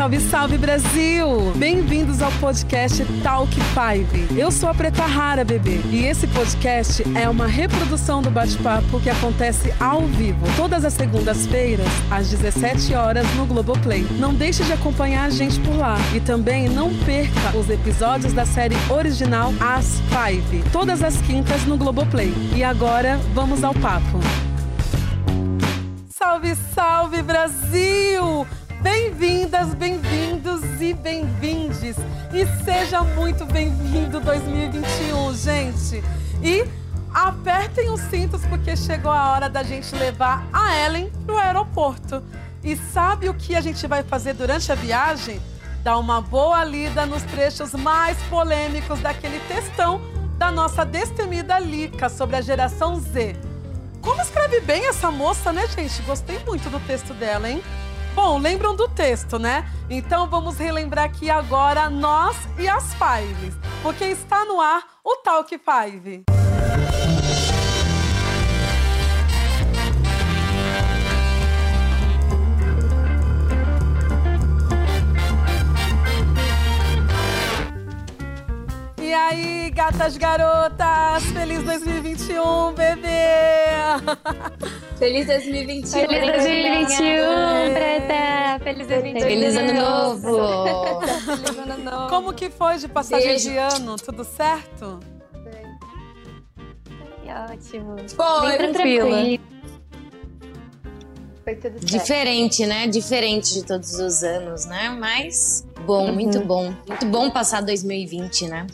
Salve, salve Brasil! Bem-vindos ao podcast Talk 5. Eu sou a Preta Rara, bebê, e esse podcast é uma reprodução do bate-papo que acontece ao vivo, todas as segundas-feiras, às 17 horas no Globoplay. Não deixe de acompanhar a gente por lá e também não perca os episódios da série original As Five, todas as quintas no Globoplay. E agora, vamos ao papo. Salve, salve Brasil! Bem-vindas, bem-vindos e bem-vindes. E seja muito bem-vindo 2021, gente. E apertem os cintos porque chegou a hora da gente levar a Ellen pro aeroporto. E sabe o que a gente vai fazer durante a viagem? Dar uma boa lida nos trechos mais polêmicos daquele textão da nossa destemida Lica sobre a geração Z. Como escreve bem essa moça, né, gente? Gostei muito do texto dela, hein? Bom, lembram do texto, né? Então vamos relembrar aqui agora nós e as Fives, porque está no ar o Talk Five. E aí, gatas garotas, feliz 2021, bebê! Feliz 2021. Feliz 2021, Preta. Feliz 2021. Feliz ano novo. Feliz ano novo. Como que foi de passagem Beijo. de ano? Tudo certo? Foi ótimo. Foi, Bem tranquila. tranquilo. Foi tudo certo. Diferente, né? Diferente de todos os anos, né? Mas bom, muito bom. Muito bom passar 2020, né?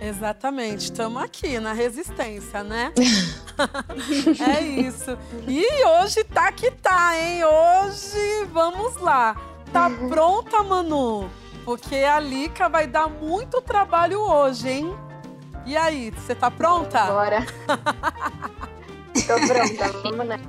Exatamente, estamos aqui na resistência, né? é isso. E hoje tá que tá, hein? Hoje, vamos lá. Tá pronta, Manu? Porque a Lica vai dar muito trabalho hoje, hein? E aí, você tá pronta? Bora. Tô pronta, vamos né?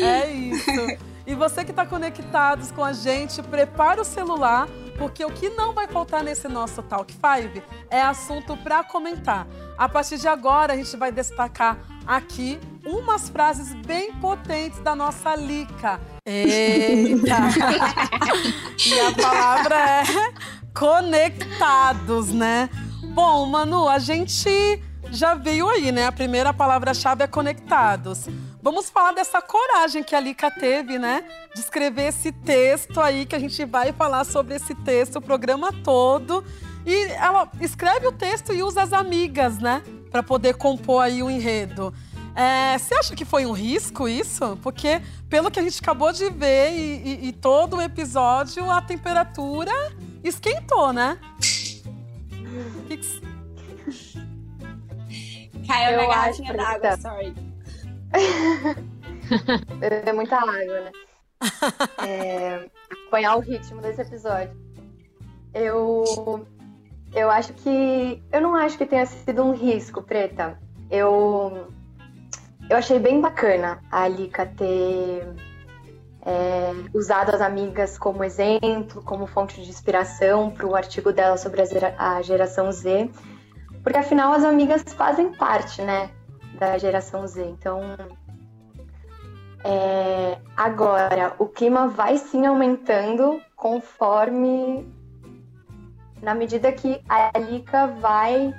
É isso. E você que está conectados com a gente, prepara o celular, porque o que não vai faltar nesse nosso Talk 5 é assunto para comentar. A partir de agora, a gente vai destacar aqui umas frases bem potentes da nossa Lica. Eita! e a palavra é conectados, né? Bom, Manu, a gente já veio aí, né? A primeira palavra-chave é conectados. Vamos falar dessa coragem que a Lica teve, né? De escrever esse texto aí, que a gente vai falar sobre esse texto o programa todo. E ela escreve o texto e usa as amigas, né? Para poder compor aí o enredo. É, você acha que foi um risco isso? Porque, pelo que a gente acabou de ver e, e- e todo o episódio, a temperatura esquentou, né? Que que- Caiu Eu na garrafinha d'água, sorry. Beber muita água, né? É, acompanhar o ritmo desse episódio. Eu. Eu acho que. Eu não acho que tenha sido um risco, Preta. Eu. Eu achei bem bacana a Alika ter é, usado as amigas como exemplo, como fonte de inspiração para o artigo dela sobre a geração Z. Porque afinal as amigas fazem parte, né? Da geração Z. Então. É, agora, o clima vai sim aumentando conforme. Na medida que a Alika vai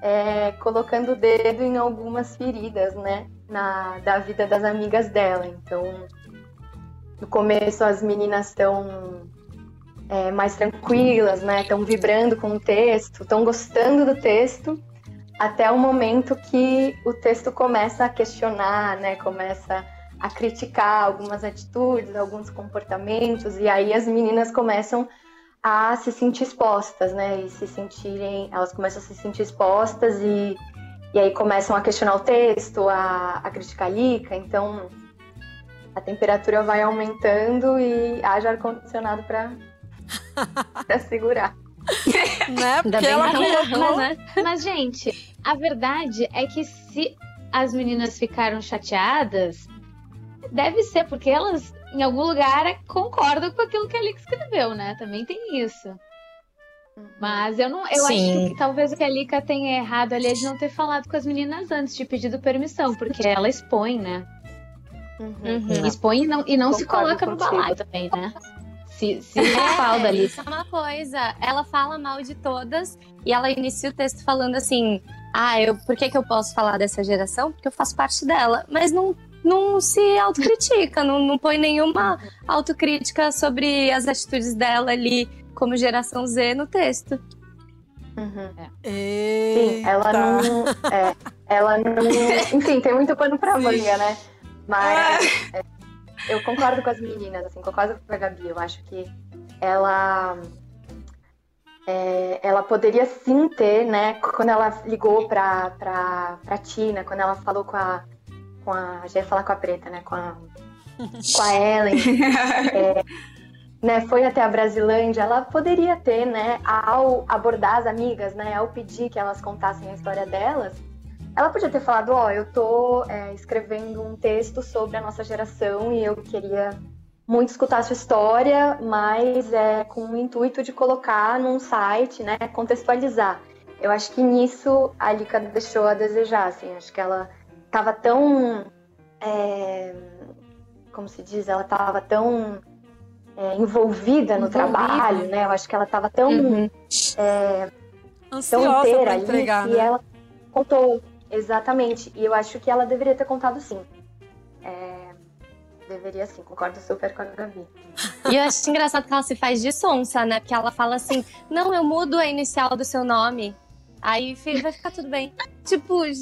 é, colocando o dedo em algumas feridas, né? Na, da vida das amigas dela. Então, no começo as meninas estão é, mais tranquilas, né? Estão vibrando com o texto, estão gostando do texto, até o momento que o texto começa a questionar, né? Começa a criticar algumas atitudes, alguns comportamentos, e aí as meninas começam a se sentir expostas, né? E se sentirem, elas começam a se sentir expostas e, e aí começam a questionar o texto, a, a criticar a Lica, então a temperatura vai aumentando e haja ar-condicionado para segurar. né? Ainda Porque bem ela colocou. mas, né? mas, gente, a verdade é que se as meninas ficaram chateadas, deve ser porque elas, em algum lugar, concordam com aquilo que a Lick escreveu, né? Também tem isso. Mas eu não, eu Sim. acho que talvez o que a Lika tenha errado ali é de não ter falado com as meninas antes de pedido permissão, porque ela expõe, né? Uhum. Uhum. Expõe e não, e não se coloca no balaio também, né? Se, se respalda ali. Isso é uma coisa. Ela fala mal de todas e ela inicia o texto falando assim: Ah, eu, por que, que eu posso falar dessa geração? Porque eu faço parte dela. Mas não, não se autocritica, não, não põe nenhuma autocrítica sobre as atitudes dela ali como geração Z no texto. Uhum. Eita. Sim, ela não. É, ela não. Enfim, tem muito pano pra manga, né? Mas é, eu concordo com as meninas, assim, concordo com a Gabi. Eu acho que ela. é, ela poderia sim ter, né? Quando ela ligou pra, pra, pra Tina, quando ela falou com a. Com a já ia falar com a preta, né? Com a, com a Ellen. é, né, foi até a Brasilândia, ela poderia ter, né, ao abordar as amigas, né, ao pedir que elas contassem a história delas, ela podia ter falado, ó, eu tô é, escrevendo um texto sobre a nossa geração e eu queria muito escutar a sua história, mas é com o intuito de colocar num site, né, contextualizar. Eu acho que nisso a Lika deixou a desejar, assim, acho que ela tava tão, é, como se diz, ela tava tão é, envolvida no Envolvida. trabalho, né? Eu acho que ela tava tão, Uhum. tão Ansiosa inteira ali entregar, né? ela contou exatamente. E eu acho que ela deveria ter contado sim. É, deveria sim, concordo super com a Gabi. E eu acho engraçado que ela se faz de sonsa, né? Porque ela fala assim: Não, eu mudo a inicial do seu nome. Aí vai ficar tudo bem. Tipo,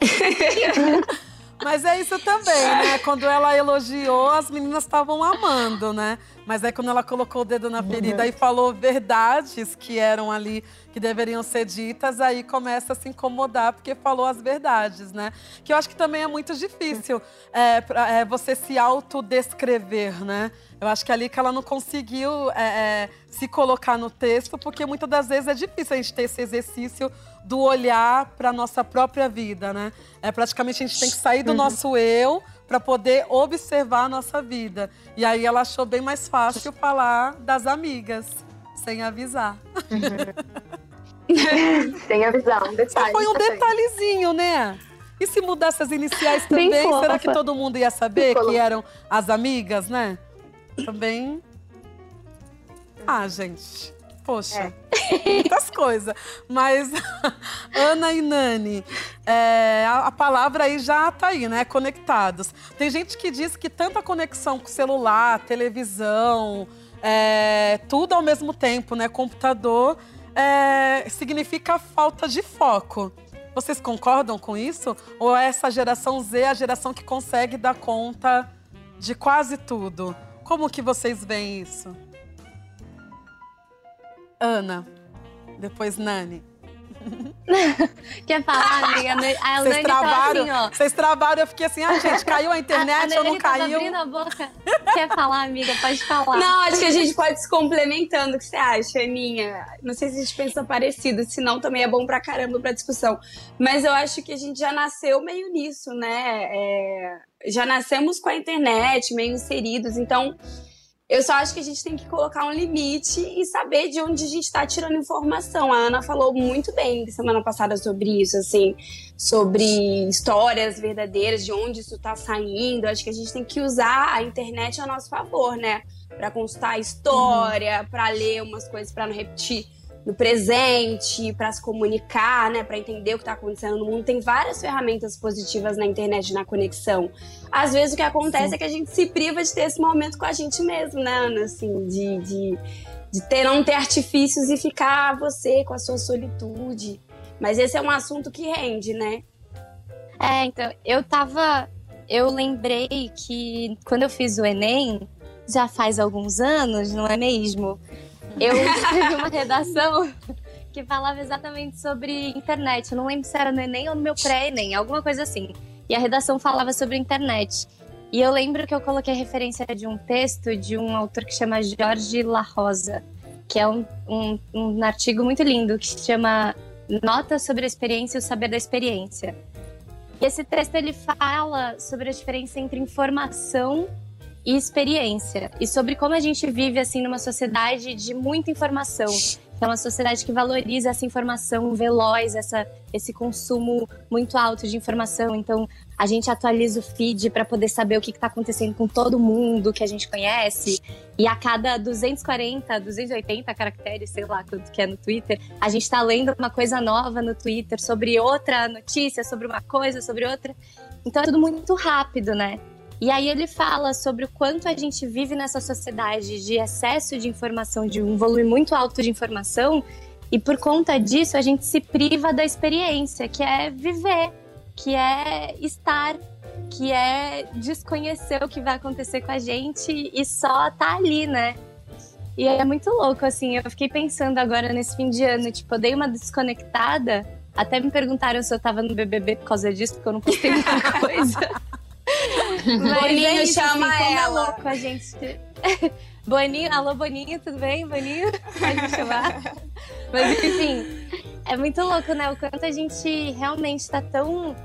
Mas é isso também, né? Quando ela elogiou, as meninas estavam amando, né? Mas aí quando ela colocou o dedo na ferida e falou verdades que eram ali, que deveriam ser ditas, aí começa a se incomodar, porque falou as verdades, né? Que eu acho que também é muito difícil é, pra- é, você se autodescrever, né? Eu acho que ali que ela não conseguiu é, é, se colocar no texto, porque muitas das vezes é difícil a gente ter esse exercício do olhar para nossa própria vida, né? É praticamente a gente tem que sair do nosso eu para poder observar a nossa vida. E aí ela achou bem mais fácil falar das amigas, sem avisar. Sem avisar, um Só detalhe. foi um detalhezinho, né? E se mudasse as iniciais Bem também, será que todo mundo ia saber que eram as amigas, né? Também. Ah, gente. Poxa, muitas coisas. Mas, Ana e Nani, é, a, a palavra aí já tá aí, né? Conectados. Tem gente que diz que tanta conexão com celular, televisão, é, tudo ao mesmo tempo, né? Computador, é, significa falta de foco. Vocês concordam com isso? Ou é essa geração Z a geração que consegue dar conta de quase tudo? Como que vocês veem isso? Ana, depois Nani. quer falar, amiga? A Vocês Nani tá travaram, assim, ó. vocês travaram, eu fiquei assim, ah, gente, caiu a A, a internet ou não caiu? abrindo a boca. Quer falar, amiga? Pode falar. Não, acho que a gente pode se complementando. O que você acha, Aninha? Não sei se a gente pensa parecido, senão também é bom pra caramba pra discussão. Mas eu acho que a gente já nasceu meio nisso, né? É, já nascemos com a internet, meio inseridos. Então, eu só acho que a gente tem que colocar um limite e saber de onde a gente tá tirando informação. A Ana falou muito bem semana passada sobre isso, assim, sobre histórias verdadeiras, de onde isso tá saindo. Acho que a gente tem que usar a internet a nosso favor, né? Pra consultar a história, pra ler umas coisas pra não repetir no presente, pra se comunicar, né, Pra entender o que tá acontecendo no mundo. Tem várias ferramentas positivas na internet na conexão. Às vezes o que acontece é que a gente se priva de ter esse momento com a gente mesmo, né, Ana, assim, de, de, de ter não ter artifícios e ficar você com a sua solitude. Mas esse é um assunto que rende, né? É, então, eu tava. Eu lembrei que quando eu fiz o Enem, já faz alguns anos, não é mesmo? Eu escrevi uma redação que falava exatamente sobre internet. Eu não lembro se era no Enem ou no meu pré-Enem, alguma coisa assim. E a redação falava sobre internet. E eu lembro que eu coloquei referência de um texto de um autor que chama Jorge La Rosa, que é um, um, um artigo muito lindo que se chama Nota sobre a Experiência e o Saber da Experiência. E esse texto ele fala sobre a diferença entre informação e experiência e sobre como a gente vive assim numa sociedade de muita informação é uma sociedade que valoriza essa informação veloz, essa, esse consumo muito alto de informação. Então, a gente atualiza o feed para poder saber o que está acontecendo com todo mundo que a gente conhece. E a cada 240, 280 caracteres, sei lá quanto que é no Twitter, a gente está lendo uma coisa nova no Twitter sobre outra notícia, sobre uma coisa, sobre outra. Então é tudo muito rápido, né? E aí ele fala sobre o quanto a gente vive nessa sociedade de excesso de informação, de um volume muito alto de informação, e por conta disso a gente se priva da experiência, que é viver, que é estar, que é desconhecer o que vai acontecer com a gente e só tá ali, né? E é muito louco, assim, eu fiquei pensando agora nesse fim de ano, tipo, eu dei uma desconectada, até me perguntaram se eu tava no BBB por causa disso, porque eu não postei muita coisa. Mas Boninho é isso, chama assim, como é ela. louco a gente. Boninho, alô Boninho, tudo bem? Boninho, pode chamar. Mas enfim, é muito louco, né? O quanto a gente realmente tá tão,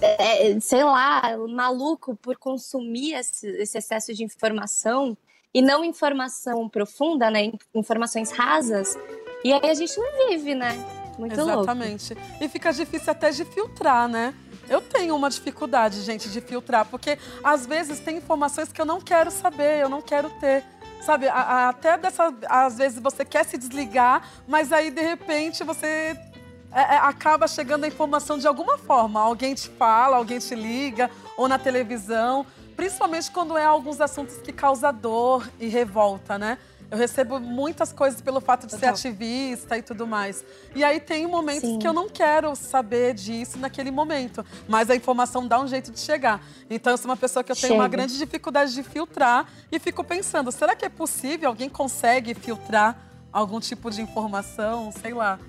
é, sei lá, maluco por consumir esse, esse excesso de informação e não informação profunda, né? Informações rasas. E aí a gente não vive, né? Muito louco. Exatamente. E fica difícil até de filtrar, né? Eu tenho uma dificuldade, gente, de filtrar, porque às vezes tem informações que eu não quero saber, eu não quero ter. Sabe, a- a- até dessa. Às vezes você quer se desligar, mas aí de repente você é, é, acaba chegando a informação de alguma forma. Alguém te fala, alguém te liga, ou na televisão. Principalmente quando é alguns assuntos que causam dor e revolta, né? Eu recebo muitas coisas pelo fato de ser Total. ativista e tudo mais. E aí tem momentos Sim. que eu não quero saber disso naquele momento. Mas a informação dá um jeito de chegar. Então eu sou uma pessoa que eu tenho uma Chega. grande dificuldade de filtrar e fico pensando, será que é possível? Alguém consegue filtrar algum tipo de informação? Sei lá.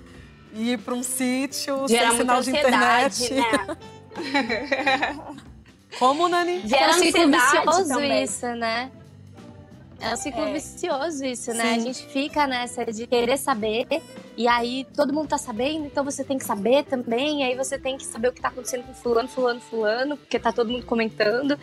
Ir para um sítio Gera sem sinal muita de internet. né? Como, Nani? É Gera um ansiedade vicioso também. isso, né? É um ciclo É. vicioso isso, né? A Sim. gente fica nessa de querer saber, e aí todo mundo tá sabendo, então você tem que saber também, e aí você tem que saber o que tá acontecendo com fulano, fulano, fulano, porque tá todo mundo comentando.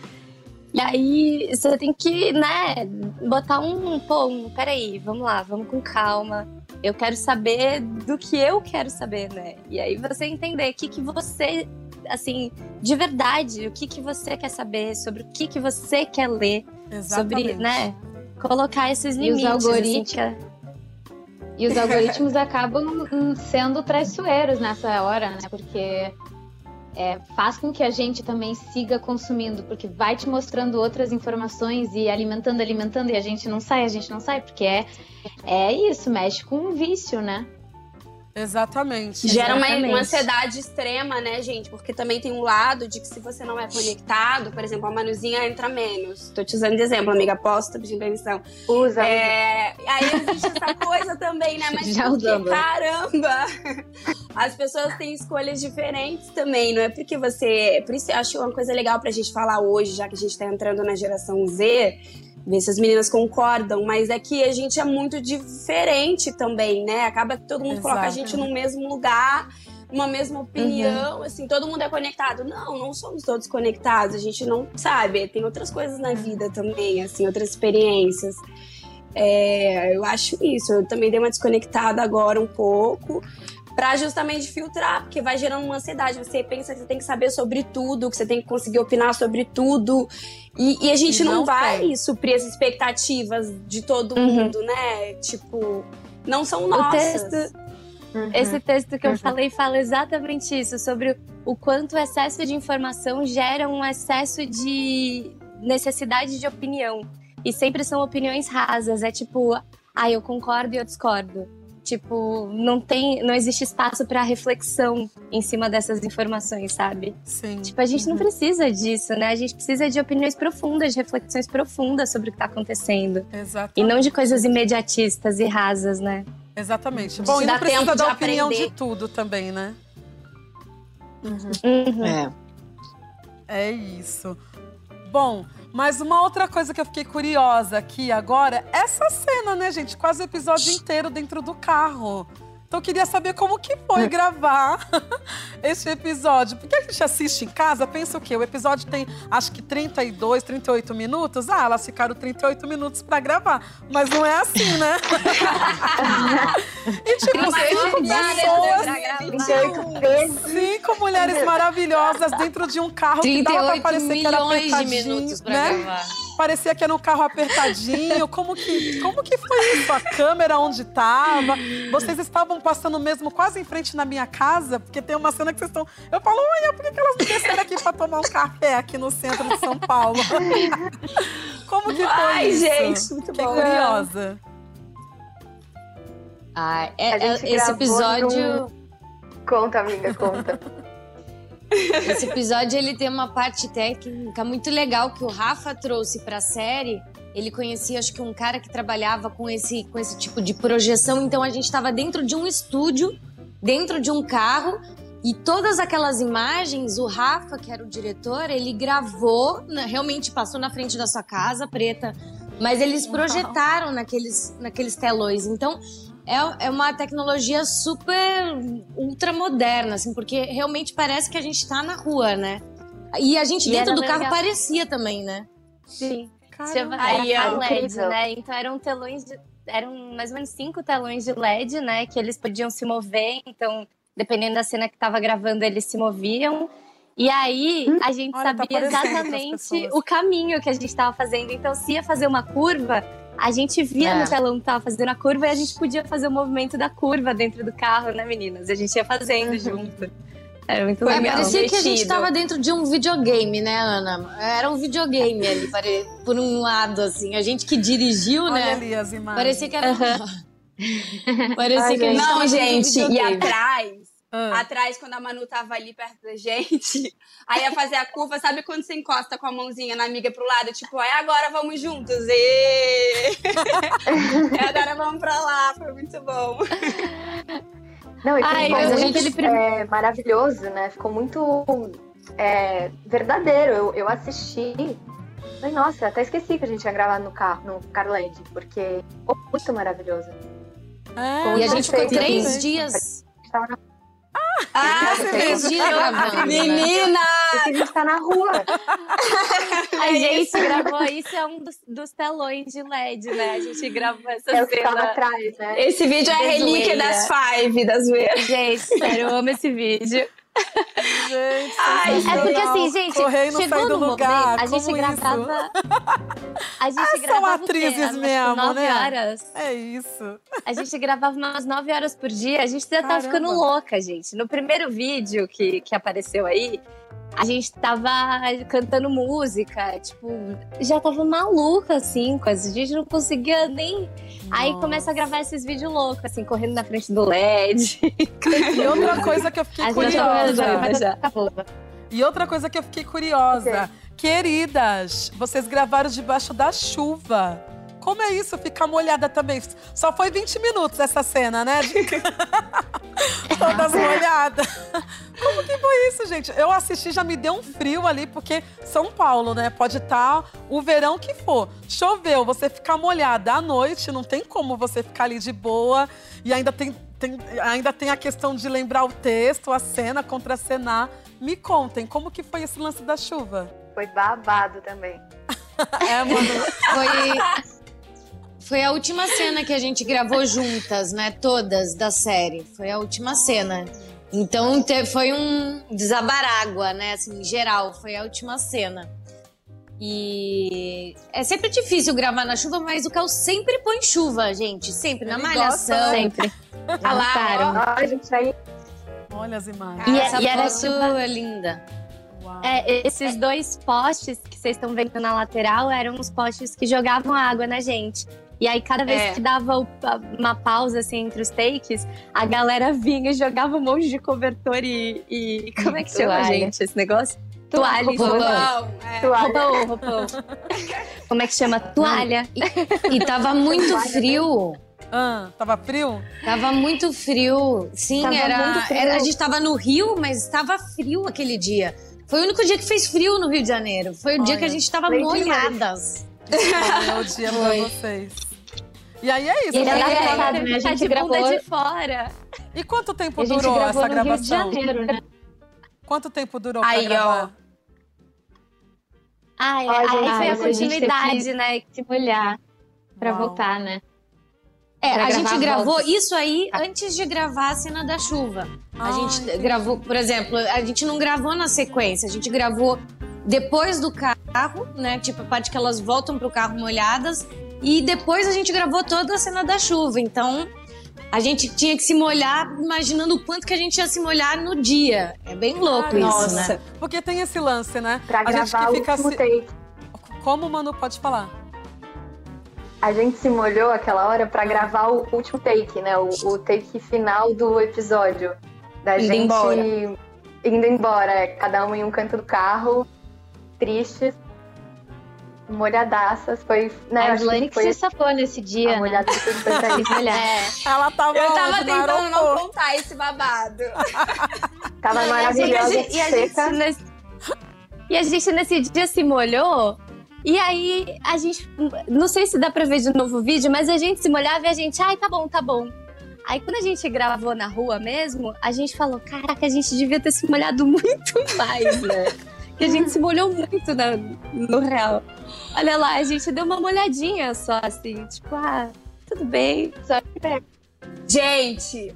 E aí você tem que, né, botar um, pô, um, peraí, vamos lá, vamos com calma. Eu quero saber do que eu quero saber, né? E aí você entender o que, que você, assim, de verdade, o que, que você quer saber, sobre o que, que você quer ler, sobre, né? Colocar esses E os limites. algoritmos- assim, que- E os algoritmos acabam sendo traiçoeiros nessa hora, né? Porque é, faz com que a gente também siga consumindo, porque vai te mostrando outras informações e alimentando, alimentando, e a gente não sai, a gente não sai, porque é, é isso, mexe com um vício, né? Exatamente. Gera uma, Exatamente. uma ansiedade extrema, né, gente? Porque também tem um lado de que se você não é conectado, por exemplo, a Manuzinha entra menos. Tô te usando de exemplo, amiga. Posso, tô pedindo permissão. Usa, É, aí existe essa coisa também, né? Mas Já porque, usando. caramba! As pessoas têm escolhas diferentes também, não é porque você. Por isso eu acho uma coisa legal pra gente falar hoje, já que a gente tá entrando na geração Z, ver se as meninas concordam, mas é que a gente é muito diferente também, né? Acaba que todo mundo coloca a Exato. gente no mesmo lugar. Uma mesma opinião, assim, todo mundo é conectado. Não, não somos todos conectados. A gente não sabe. Tem outras coisas na vida também, assim, outras experiências. É, eu acho isso. Eu também dei uma desconectada agora um pouco. Pra justamente filtrar, porque vai gerando uma ansiedade. Você pensa que você tem que saber sobre tudo, que você tem que conseguir opinar sobre tudo. E, e a gente não, não vai tem. suprir as expectativas de todo Uhum. mundo, né? Tipo, não são nossas. texto- Uhum. Esse texto que eu Uhum. falei fala exatamente isso, sobre o quanto o excesso de informação gera um excesso de necessidade de opinião. E sempre são opiniões rasas. É tipo, ah, eu concordo e eu discordo. Tipo, não tem, não existe espaço para reflexão em cima dessas informações, sabe? Sim. Tipo, a gente não precisa disso, né? A gente precisa de opiniões profundas, de reflexões profundas sobre o que tá acontecendo. Exatamente. E não de coisas imediatistas e rasas, né? Exatamente. Te Bom, e dá não precisa dar opinião aprender. de tudo também, né? Uhum. É. É isso. Bom, mas uma outra coisa que eu fiquei curiosa aqui agora, essa cena, né, gente? Quase o episódio inteiro dentro do carro. Então eu queria saber como que foi gravar este episódio. Porque a gente assiste em casa, pensa o quê? O episódio tem acho que 32, 38 minutos. Ah, elas ficaram 38 minutos pra gravar. Mas não é assim, né? e tipo, cinco pessoas. Cinco mulheres maravilhosas dentro de um carro que dava pra parecer que era apertadinho. minutos pra né? gravar. Parecia que era um carro apertadinho. Como que, como que foi isso? A câmera onde estava? Vocês estavam passando mesmo quase em frente na minha casa? Porque tem uma cena que vocês estão. Eu falo, olha, por que, que elas não desceram aqui para tomar um café aqui no centro de São Paulo? como que foi Ai, isso? gente, muito Fiquei bom. curiosa. Ah, é- é- esse episódio. Conta, amiga, conta. Esse episódio ele tem uma parte técnica muito legal que o Rafa trouxe pra série. Ele conhecia, acho que um cara que trabalhava com esse, com esse tipo de projeção. Então a gente estava dentro de um estúdio, dentro de um carro. E todas aquelas imagens, o Rafa, que era o diretor, ele gravou, né, realmente passou na frente da sua casa, preta. Mas eles projetaram naqueles, naqueles telões. Então, é, é uma tecnologia super ultra moderna, assim, porque realmente parece que a gente tá na rua, né? E a gente E dentro do carro legal. parecia também, né? Sim. Caramba. Aí, era LED, né? Então eram telões de, eram mais ou menos cinco telões de LED, né? Que eles podiam se mover. Então, dependendo da cena que tava gravando, eles se moviam. E aí a gente Olha, tá sabia pras exatamente o caminho que a gente estava fazendo. Então, se ia fazer uma curva, a gente via É. no telão que tava fazendo a curva e a gente podia fazer o movimento da curva dentro do carro, né, meninas? A gente ia fazendo junto. Era muito É, legal. parecia que a gente tava dentro de um videogame, né, Ana? Era um videogame ali, pare- por um lado, assim. A gente que dirigiu, Olha né? ali as imagens. Parecia que era. parecia Ai, que a gente Não, de um gente, e atrás, Ah. atrás, quando a Manu tava ali perto da gente, aí ia fazer a curva, sabe quando você encosta com a mãozinha na amiga pro lado? Tipo, aí agora vamos juntos. E... e agora vamos pra lá, foi muito bom. Não, e Ai, mas a muito gente- é, maravilhoso, né? Ficou muito é, verdadeiro. Eu, eu assisti. Falei, nossa, até esqueci que a gente ia gravar no carro, no Carland, porque ficou muito maravilhoso. É, E a gente ficou três dias. Tava na- Ah, gravando. né? menina! Porque a gente tá na rua. A gente gravou, isso é um dos, dos telões de LED, né? A gente gravou essa É tava cena. atrás, né? Esse vídeo é a relíquia das five, das zoeiras. Gente, sério, eu amo esse vídeo. Gente, Ai, É porque assim, gente, chegou no lugar, momento, a gente gravava... A gente Ah, são gravava o quê? atrizes Umas mesmo, nove né? horas. É isso. A gente gravava umas 9 horas por dia. A gente já tava Caramba. ficando louca, gente. No primeiro vídeo que, que apareceu aí, a gente tava cantando música, tipo, já tava maluca, assim, com as- a gente não conseguia nem. Aí Nossa. começa a gravar esses vídeos loucos, assim, correndo na frente do LED. E outra coisa que eu fiquei A gente já curiosa. já. E outra coisa que eu fiquei curiosa. Queridas, vocês gravaram debaixo da chuva. Como é isso, ficar molhada também? Só foi 20 minutos essa cena, né? Todas molhadas. Como que foi isso, gente? Eu assisti, já me deu um frio ali, porque São Paulo, né? Pode estar o verão que for. Choveu, você ficar molhada à noite, não tem como você ficar ali de boa. E ainda tem, tem- ainda tem a questão de lembrar o texto, a cena, contracenar. Me contem, como que foi esse lance da chuva? Foi babado também. É, mano. Foi. Foi a última cena que a gente gravou juntas, né? Todas da série. Foi a última cena. Então te- foi um desabarágua, né? Assim, em geral, foi a última cena. E é sempre difícil gravar na chuva, mas o Cal sempre põe chuva, gente. Sempre, na Ele malhação. gosta? Sempre. Ah lá, Gostaram. Ai, gente, aí Olha as imagens. E, Essa e era foto tipo é linda. É, esses dois postes que vocês estão vendo na lateral eram os postes que jogavam água na gente. E aí, cada vez É. que dava uma pausa assim, entre os takes, a galera vinha e jogava um monte de cobertor e. e- como é que chama, Toalha. gente, esse negócio? Toalha. Roupão. é. toalha. Roupão. Como é que chama? Toalha. E tava muito frio. Ah, tava frio? Tava muito frio. Sim, Tava era, muito frio. era- A gente tava no Rio, mas estava frio aquele dia. Foi o único dia que fez frio no Rio de Janeiro. Foi o dia Olha, que a gente tava molhadas. É o dia pra vocês. E aí é isso. E ele é engraçado, né? A Tá gente de bunda gravou- de fora. E quanto tempo A gente durou gravou essa no Rio de gravação? Janeiro, né? Quanto tempo durou pra Aí, gravar? ó. Ai, aí foi a mas a continuidade, que- né? Se molhar pra Uau. voltar, né? É, Pra a gente gravou voltas. isso aí antes de gravar a cena da chuva. A gente entendi. gravou, por exemplo, a gente não gravou na sequência, a gente gravou depois do carro, né? Tipo, a parte que elas voltam pro carro molhadas. E depois a gente gravou toda a cena da chuva. Então, a gente tinha que se molhar imaginando o quanto que a gente ia se molhar no dia. É bem louco Ah, isso, Nossa. né? Porque tem esse lance, né? Pra a gente gravar que o fica último se... take. Como o Manu pode falar? A gente se molhou aquela hora pra gravar o último take, né? O, o take final do episódio. Da Indo gente embora. indo embora. Cada um em um canto do carro, tristes, molhadaças. Foi, né? a Islane que que foi se safou nesse a dia, né? molhada que foi pra Se isso. molhar. Ela tava Eu tava onde? Tentando não contar esse babado. Tava E a maravilhosa, gente- e a gente seca. nesse- E a gente nesse dia se molhou. E aí a gente. Não sei se dá pra ver de novo o vídeo, mas a gente se molhava e a gente, ai, tá bom, tá bom. Aí quando a gente gravou na rua mesmo, a gente falou, caraca, a gente devia ter se molhado muito mais, né? Que a gente se molhou muito na- no real. Olha lá, a gente deu uma molhadinha só, assim, tipo, ah, tudo bem. Só que Gente,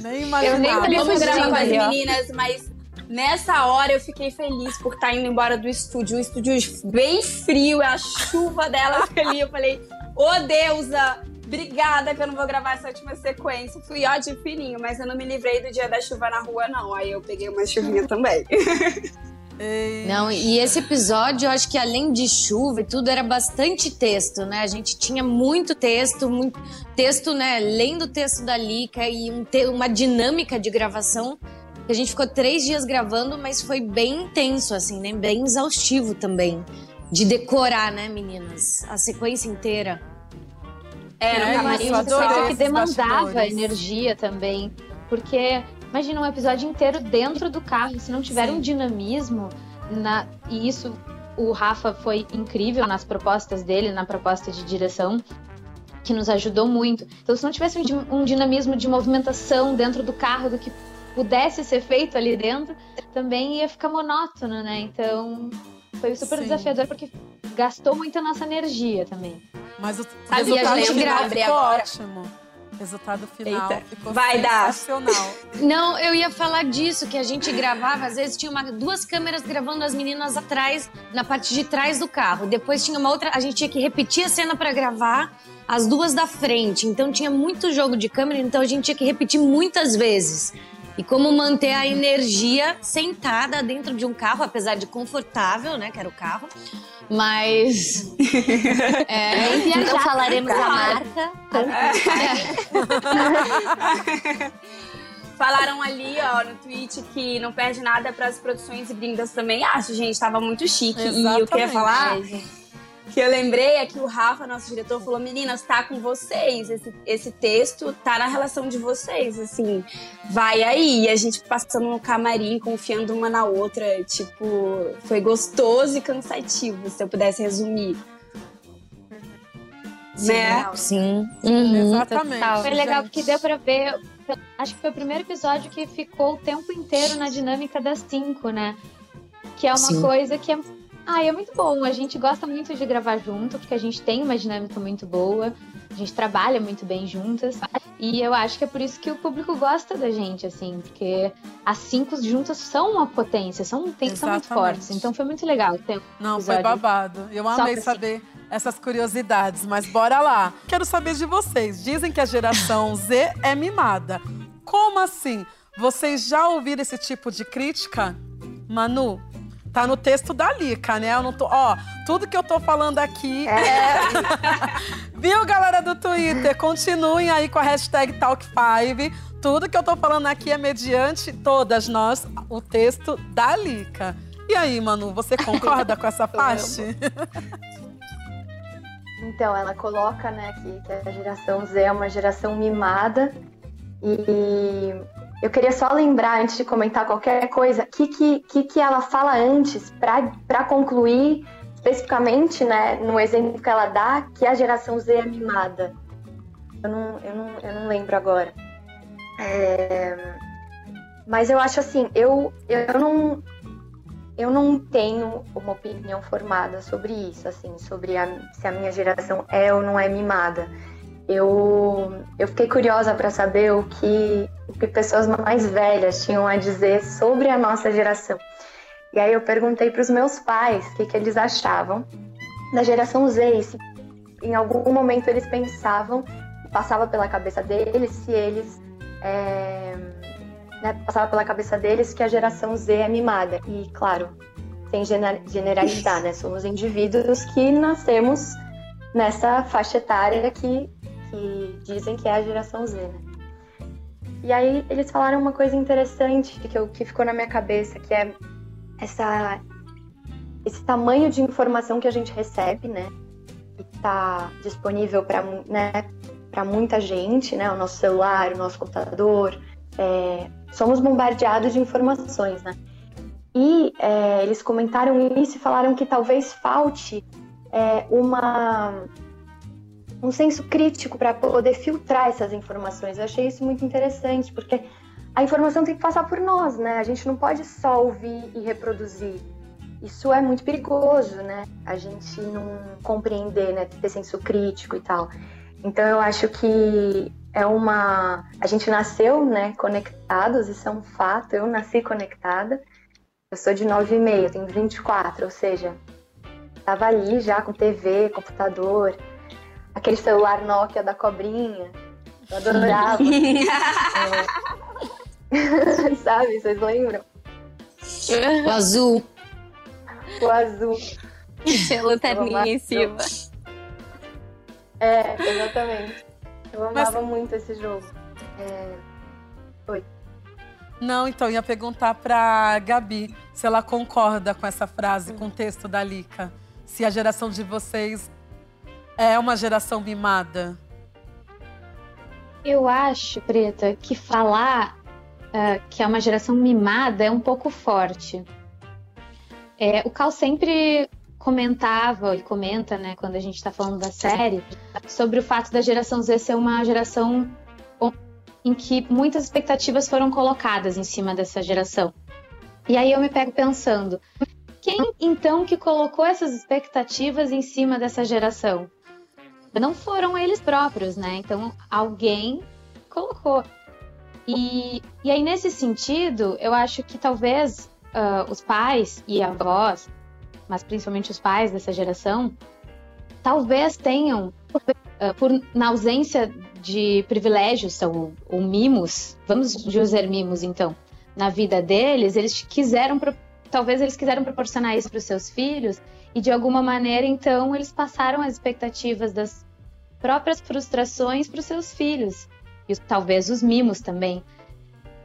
Nem Eu imaginava. nem falei vamos gravar com as meninas, mas nessa hora eu fiquei feliz por estar indo embora do estúdio. Um estúdio bem frio, a chuva dela ali. Eu falei, ô deusa, obrigada que eu não vou gravar essa última sequência. Fui ó de fininho, mas eu não me livrei do dia da chuva na rua, não. Aí eu peguei uma chuvinha também. Ei. Não, e esse episódio, eu acho que além de chuva e tudo, era bastante texto, né? A gente tinha muito texto, muito texto, né? Lendo o texto da Lica e um te- uma dinâmica de gravação. A gente ficou três dias gravando, mas foi bem intenso, assim, né? Bem exaustivo também. De decorar, né, meninas? A sequência inteira. É, no É camarim adorei coisa só- que demandava energia também. Porque, imagina um episódio inteiro dentro do carro. Se não tiver Sim. um dinamismo, na, e isso o Rafa foi incrível nas propostas dele, na proposta de direção, que nos ajudou muito. Então, se não tivesse um, um dinamismo de movimentação dentro do carro, do que pudesse ser feito ali dentro, também ia ficar monótono, né? Então, foi super Sim. desafiador porque gastou muito a nossa energia também. Mas o Sabe resultado que a gente abre ficou agora? ótimo. Resultado final Eita, ficou vai dar. sensacional. Não, eu ia falar disso, que a gente gravava, às vezes tinha uma- duas câmeras gravando as meninas atrás, na parte de trás do carro. Depois tinha uma outra, a gente tinha que repetir a cena pra gravar as duas da frente. Então tinha muito jogo de câmera, então a gente tinha que repetir muitas vezes. E como manter a energia sentada dentro de um carro, apesar de confortável, né, que era o carro. Mas. é, Não falaremos a marca. Falaram ali, ó, no tweet que não perde nada para as produções e brindas também. Acho, gente, tava muito chique. E eu queria Exatamente. falar que eu lembrei é que o Rafa, nosso diretor, falou: meninas, tá com vocês. Esse, esse texto tá na relação de vocês, assim. Vai aí. E a gente passando no camarim, confiando uma na outra. Tipo, foi gostoso e cansativo, se eu pudesse resumir. né? Sim. Uhum. Exatamente. Foi legal gente. porque deu pra ver. Acho que foi o primeiro episódio que ficou o tempo inteiro na dinâmica das cinco, né? Que é uma Sim. coisa que é. Ah, é muito bom. A gente gosta muito de gravar junto, porque a gente tem uma dinâmica muito boa. A gente trabalha muito bem juntas. E eu acho que é por isso que o público gosta da gente, assim, porque as cinco juntas são uma potência, são, tem, são muito fortes. Então foi muito legal. ter um Não, foi babado. Eu amei saber essas curiosidades, mas bora lá. Quero saber de vocês. Dizem que a geração Z é mimada. Como assim? Vocês já ouviram esse tipo de crítica? Manu, tá no texto da Lica, né? Eu não tô. Ó, tudo que eu tô falando aqui é. Viu, galera do Twitter? Continuem aí com a hashtag Talk5. Tudo que eu tô falando aqui é mediante todas nós, o texto da Lica. E aí, Manu, você concorda com essa parte? Então, ela coloca, né, que, que a geração Z é uma geração mimada. E eu queria só lembrar, antes de comentar qualquer coisa, o que, que, que, ela fala antes, para concluir especificamente, né, no exemplo que ela dá, que a geração Z é mimada. Eu não, eu não, eu não lembro agora. É, Mas eu acho assim, eu, eu não eu não tenho uma opinião formada sobre isso, assim, sobre a, se a minha geração é ou não é mimada. Eu, eu fiquei curiosa para saber o que, o que pessoas mais velhas tinham a dizer sobre a nossa geração. E aí eu perguntei para os meus pais o que, que eles achavam da geração Z, se em algum momento eles pensavam, passava pela cabeça deles, se eles é, né, passava pela cabeça deles que a geração Z é mimada. E, claro, sem generalizar, né? Somos indivíduos que nascemos nessa faixa etária que, que dizem que é a geração Z, né? E aí eles falaram uma coisa interessante que, eu, que ficou na minha cabeça, que é essa, esse tamanho de informação que a gente recebe, né? Que está disponível para né, muita gente, né? O nosso celular, o nosso computador, é, somos bombardeados de informações, né? E é, eles comentaram isso e falaram que talvez falte é, uma um senso crítico para poder filtrar essas informações. Eu achei isso muito interessante, porque a informação tem que passar por nós, né? A gente não pode só ouvir e reproduzir. Isso é muito perigoso, né? A gente não compreender, né? Ter senso crítico e tal. Então eu acho que é uma. A gente nasceu, né, conectados, isso é um fato. Eu nasci conectada. Eu sou de 9 e meia, tenho 24, ou seja, estava ali já com TV, computador, aquele celular Nokia da cobrinha. Eu adorava. é. Sabe, vocês lembram? O azul. O azul. Pelo terninho em cima. É, exatamente. Eu amava Mas... muito esse jogo. É... Oi. Não, então, ia perguntar pra Gabi se ela concorda com essa frase, com o texto da Lica. Se a geração de vocês é uma geração mimada. Eu acho, Preta, que falar uh, que é uma geração mimada é um pouco forte. É, o Cal sempre comentava e comenta, né, quando a gente está falando da série, sobre o fato da geração Z ser uma geração em que muitas expectativas foram colocadas em cima dessa geração. E aí eu me pego pensando, quem então que colocou essas expectativas em cima dessa geração? Não foram eles próprios, né? Então alguém colocou. E, e aí, nesse sentido, eu acho que talvez uh, os pais e avós mas principalmente os pais dessa geração, talvez tenham, uh, por na ausência de privilégios ou, ou mimos, vamos dizer mimos então, na vida deles, eles quiseram, talvez eles quiseram proporcionar isso para os seus filhos e de alguma maneira então eles passaram as expectativas das próprias frustrações para os seus filhos e talvez os mimos também.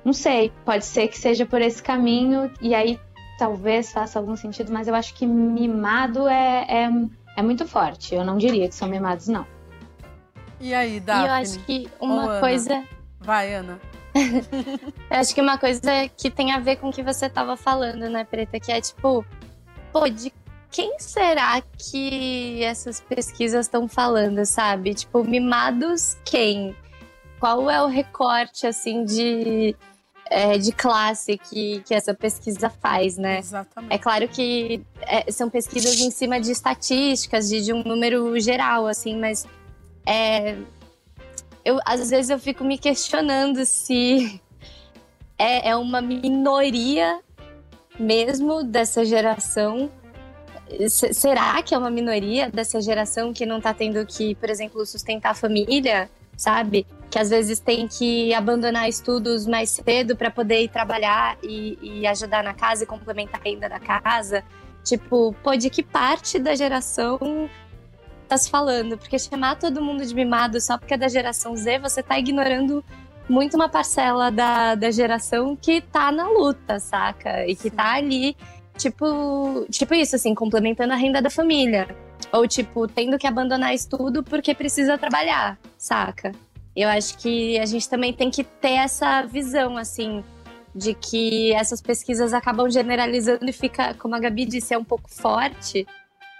Não sei, pode ser que seja por esse caminho e aí talvez faça algum sentido, mas eu acho que mimado é, é, é muito forte. Eu não diria que são mimados, não. E aí, Daphne? E eu acho que uma coisa. Vai, Ana. eu acho que uma coisa que tem a ver com o que você estava falando, né, Preta? Que é tipo, pô, de quem será que essas pesquisas estão falando, sabe? Tipo, mimados quem? Qual é o recorte, assim, de é, de classe que, que essa pesquisa faz, né? Exatamente. É claro que é, são pesquisas em cima de estatísticas, de, de um número geral, assim, mas é, eu, às vezes eu fico me questionando se é, é uma minoria mesmo dessa geração. Será que é uma minoria dessa geração que não está tendo que, por exemplo, sustentar a família, sabe? que às vezes tem que abandonar estudos mais cedo para poder ir trabalhar e, e, ajudar na casa e complementar a renda da casa. Tipo, pô, de que parte da geração tá se falando? Porque chamar todo mundo de mimado só porque é da geração Z, você tá ignorando muito uma parcela da, da geração que tá na luta, saca? E que tá ali, tipo, tipo isso, assim, complementando a renda da família. Ou, tipo, tendo que abandonar estudo porque precisa trabalhar, saca? Eu acho que a gente também tem que ter essa visão, assim, de que essas pesquisas acabam generalizando e fica, como a Gabi disse, é um pouco forte.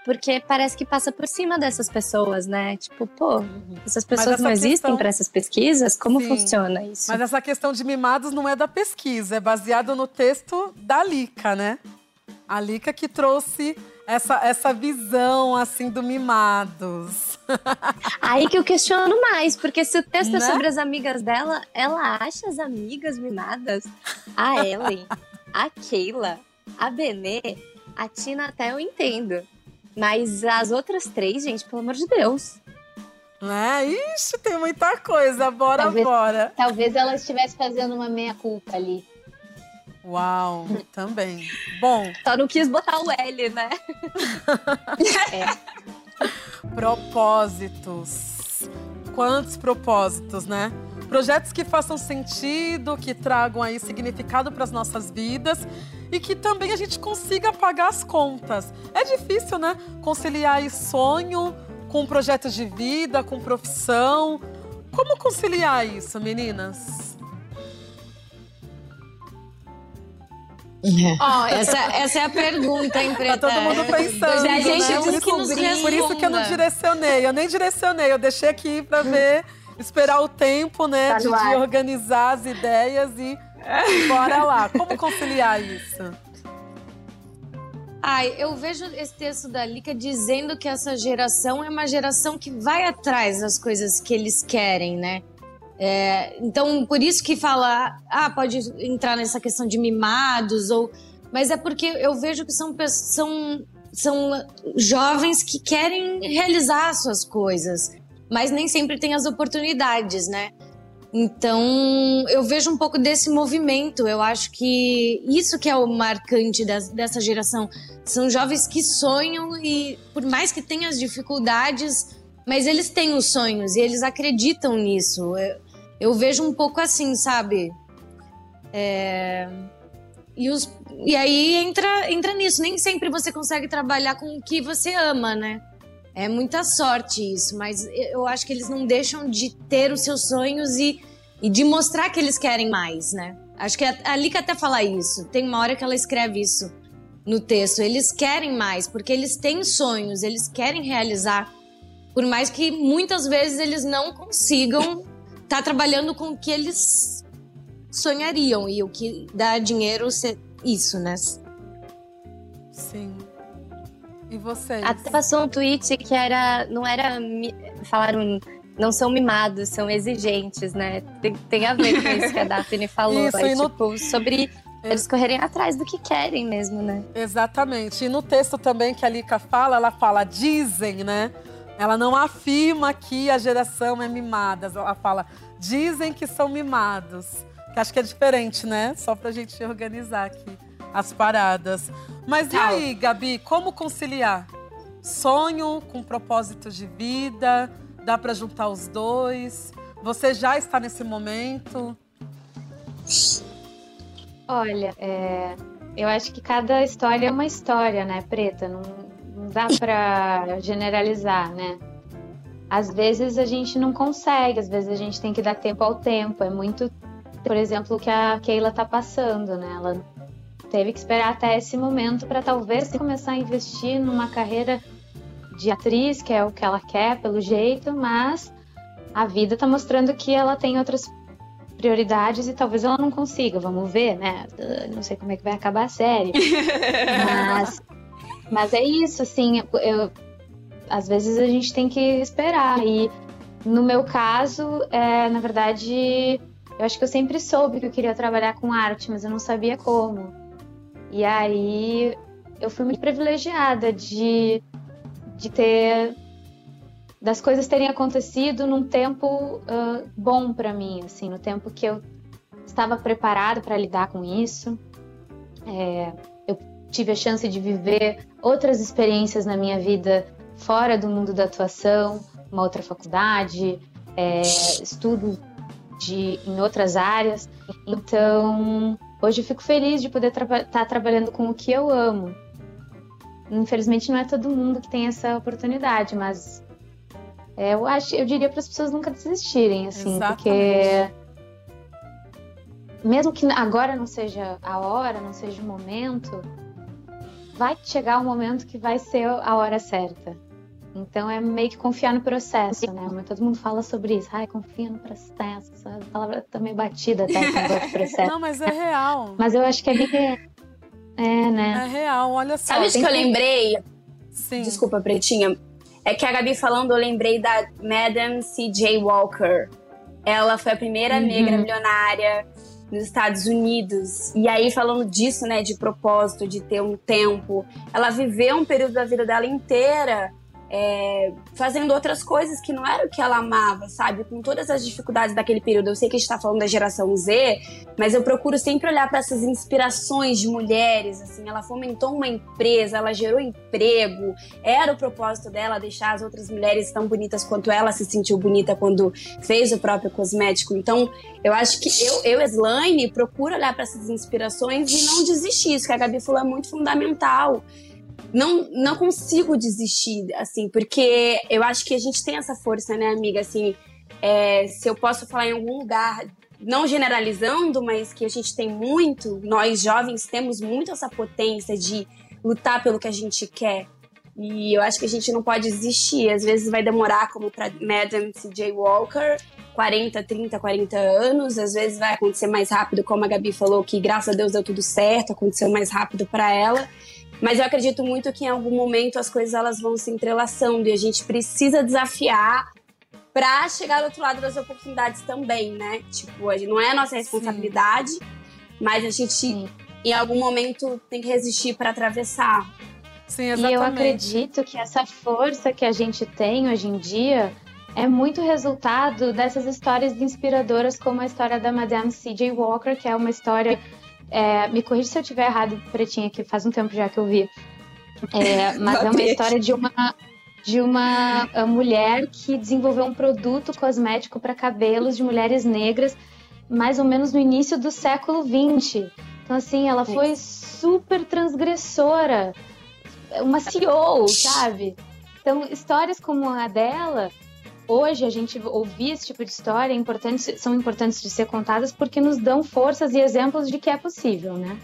porque parece que passa por cima dessas pessoas, né? Tipo, pô, essas pessoas essa não existem questão- para essas pesquisas? Como Sim. funciona isso? Mas essa questão de mimados não é da pesquisa, é baseado no texto da Lica, né? A Lica que trouxe essa, essa visão, assim, do mimados. Aí que eu questiono mais, porque se o texto é Né? sobre as amigas dela, ela acha as amigas mimadas? A Ellen, a Keila, a Benê, a Tina até eu entendo. Mas as outras três, gente, pelo amor de Deus. Né? Ixi, tem muita coisa, bora, Talvez- bora. Talvez ela estivesse fazendo uma meia-culpa ali. Uau, também. Bom, Só não quis botar o L, né? propósitos. Quantos propósitos, né? Projetos que façam sentido, que tragam aí significado para as nossas vidas e que também a gente consiga pagar as contas. É difícil, né? Conciliar aí sonho com projetos de vida, com profissão. Como conciliar isso, meninas? Ó, essa, essa é a pergunta, hein, Tá Preta? todo mundo pensando, Pois é, gente, né? nos Por isso que eu não direcionei. Eu nem direcionei, eu deixei aqui para ver, esperar o tempo, né, Tá de, de ar. organizar as ideias e bora lá. Como conciliar isso? Ai, eu vejo esse texto da Lica dizendo que essa geração é uma geração que vai atrás das coisas que eles querem, né? É, então, por isso que fala, ah, pode entrar nessa questão de mimados, ou. Mas é porque eu vejo que são, são, são jovens que querem realizar as suas coisas, mas nem sempre têm as oportunidades, né? Então, eu vejo um pouco desse movimento. Eu acho que isso que é o marcante des- dessa geração. São jovens que sonham e, por mais que tenham as dificuldades, mas eles têm os sonhos e eles acreditam nisso. Eu, eu vejo um pouco assim, sabe? É, E, os... e aí entra, entra nisso. Nem sempre você consegue trabalhar com o que você ama, né? É muita sorte isso, mas eu acho que eles não deixam de ter os seus sonhos e, e de mostrar que eles querem mais, né? Acho que a, Lika até fala isso. Tem uma hora que ela escreve isso no texto. Eles querem mais, porque eles têm sonhos, eles querem realizar. Por mais que muitas vezes eles não consigam estar trabalhando com o que eles sonhariam e o que dá dinheiro ser isso, né? Sim. E vocês? Até passou um tweet que era. Não era. Falaram. Não são mimados, são exigentes, né? Tem, tem a ver com isso que a Daphne falou. Isso, é, e no- tipo, sobre eles correrem atrás do que querem mesmo, né? Exatamente. E no texto também que a Lica fala, ela fala dizem, né? Ela não afirma que a geração é mimada. Ela fala dizem que são mimados. Que acho que é diferente, né? Só pra gente organizar aqui as paradas. Mas e aí, Gabi, como conciliar sonho com propósito de vida? Dá pra juntar os dois? Você já está nesse momento? Olha, é, eu acho que cada história é uma história, né, Preta? Não dá pra generalizar, né? Às vezes a gente não consegue, às vezes a gente tem que dar tempo ao tempo. É muito, por exemplo, o que a Keila tá passando, né? Ela teve que esperar até esse momento para talvez começar a investir numa carreira de atriz, que é o que ela quer, pelo jeito, mas a vida tá mostrando que ela tem outras prioridades e talvez ela não consiga, vamos ver, né? Não sei como é que vai acabar a série. mas, mas é isso, assim, eu- às vezes a gente tem que esperar. E no meu caso, é, na verdade, eu acho que eu sempre soube que eu queria trabalhar com arte, mas eu não sabia como. E aí eu fui muito privilegiada de, de ter das coisas terem acontecido num tempo ah, bom para mim, assim, no tempo que eu estava preparada para lidar com isso. É, tive a chance de viver outras experiências na minha vida fora do mundo da atuação, uma outra faculdade, é, estudo de, em outras áreas. Então, hoje eu fico feliz de poder estar trabalhando com o que eu amo. Infelizmente, não é todo mundo que tem essa oportunidade, mas é, eu acho, eu diria para as pessoas nunca desistirem, assim, porque Exatamente. mesmo que agora não seja a hora, não seja o momento, vai chegar o um momento que vai ser a hora certa. Então é meio que confiar no processo, né? Todo mundo fala sobre isso. Ai, confia no processo. Essa palavra tá meio batida até esse processo. Não, mas é real. Mas eu acho que é. É, né? É real, olha só. Sabe o que eu lembrei? Sim. Desculpa, Pretinha. É que a Gabi falando, eu lembrei da Madame C.J. Walker. Ela foi a primeira uhum. negra milionária nos Estados Unidos. E aí, falando disso, né, de propósito, de ter um tempo, ela viveu um período da vida dela inteira é, fazendo outras coisas que não era o que ela amava, sabe? Com todas as dificuldades daquele período. Eu sei que a gente tá falando da geração Z, mas eu procuro sempre olhar para essas inspirações de mulheres, assim. Ela fomentou uma empresa, ela gerou emprego, era o propósito dela deixar as outras mulheres tão bonitas quanto ela se sentiu bonita quando fez o próprio cosmético. Então, eu acho que eu, eu Slane, procuro olhar para essas inspirações e não desistir. Isso que a Gabi falou é muito fundamental não, não consigo desistir, assim, porque eu acho que a gente tem essa força, né, amiga? Assim, é, se eu posso falar em algum lugar, não generalizando, mas que a gente tem muito, nós jovens temos muito essa potência de lutar pelo que a gente quer. E eu acho que a gente não pode desistir. Às vezes vai demorar, como para Madame C.J. Walker, 40, 30, 40 anos. Às vezes vai acontecer mais rápido, como a Gabi falou, que graças a Deus deu tudo certo, aconteceu mais rápido para ela. Mas eu acredito muito que em algum momento as coisas elas vão se entrelaçando e a gente precisa desafiar para chegar do outro lado das oportunidades também, né? Tipo, não é a nossa responsabilidade, Sim. mas a gente Sim. em algum momento tem que resistir para atravessar. Sim, exatamente. E eu acredito que essa força que a gente tem hoje em dia é muito resultado dessas histórias inspiradoras como a história da Madame C.J. Walker, que é uma história é, me corrija se eu estiver errado, Pretinha, que faz um tempo já que eu vi. É, mas é uma história de uma, de uma uh, mulher que desenvolveu um produto cosmético para cabelos de mulheres negras, mais ou menos no início do século XX. Então, assim, ela foi super transgressora, uma CEO, sabe? Então, histórias como a dela hoje a gente ouvir esse tipo de história é importante, são importantes de ser contadas porque nos dão forças e exemplos de que é possível, né?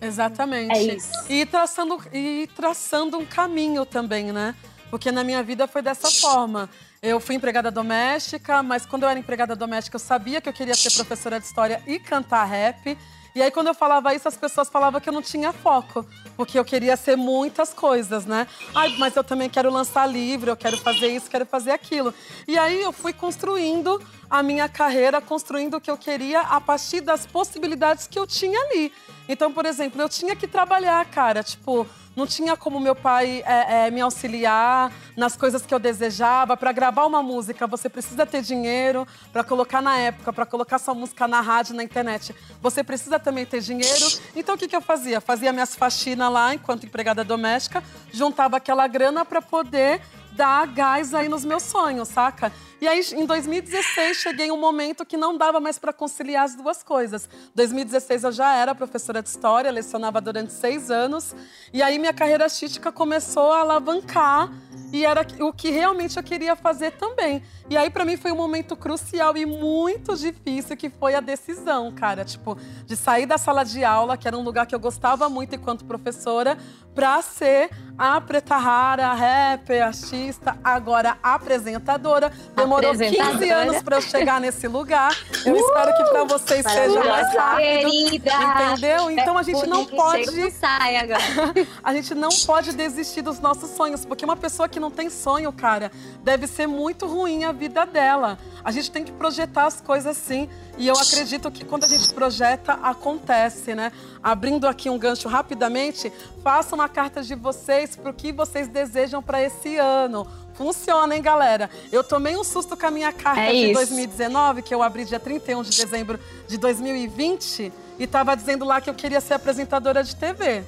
Exatamente. É isso. E traçando, e traçando um caminho também, né? Porque na minha vida foi dessa forma. Eu fui empregada doméstica, mas quando eu era empregada doméstica, eu sabia que eu queria ser professora de história e cantar rap. E aí, quando eu falava isso, as pessoas falavam que eu não tinha foco, porque eu queria ser muitas coisas, né? Ai, mas eu também quero lançar livro, eu quero fazer isso, quero fazer aquilo. E aí eu fui construindo a minha carreira, construindo o que eu queria a partir das possibilidades que eu tinha ali. Então, por exemplo, eu tinha que trabalhar, cara, tipo não tinha como meu pai é, é, me auxiliar nas coisas que eu desejava. Para gravar uma música, você precisa ter dinheiro para colocar na época, para colocar sua música na rádio, na internet. Você precisa também ter dinheiro. Então o que, que eu fazia? Fazia minhas faxinas lá enquanto empregada doméstica, juntava aquela grana para poder dar gás aí nos meus sonhos, saca? E aí, em 2016, cheguei em um momento que não dava mais para conciliar as duas coisas. 2016 eu já era professora de história, lecionava durante seis anos. E aí minha carreira artística começou a alavancar e era o que realmente eu queria fazer também. E aí para mim foi um momento crucial e muito difícil que foi a decisão, cara, tipo, de sair da sala de aula, que era um lugar que eu gostava muito enquanto professora, para ser a Preta Rara, rapper, artista, agora apresentadora. Demorou 15 anos para eu chegar nesse lugar. Eu uh, espero que para vocês seja mais rápido. Querida. Entendeu? Então a gente é não pode sai agora. a gente não pode desistir dos nossos sonhos, porque uma pessoa que não tem sonho, cara, deve ser muito ruim a vida dela. A gente tem que projetar as coisas assim. E eu acredito que quando a gente projeta, acontece, né? Abrindo aqui um gancho rapidamente, façam uma carta de vocês para o que vocês desejam para esse ano. Funciona, hein, galera? Eu tomei um susto com a minha carta é de 2019, que eu abri dia 31 de dezembro de 2020, e estava dizendo lá que eu queria ser apresentadora de TV.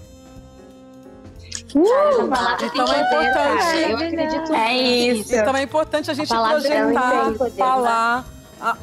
Uh, então é importante. Eu acredito é isso. Então é importante a gente a projetar, falar,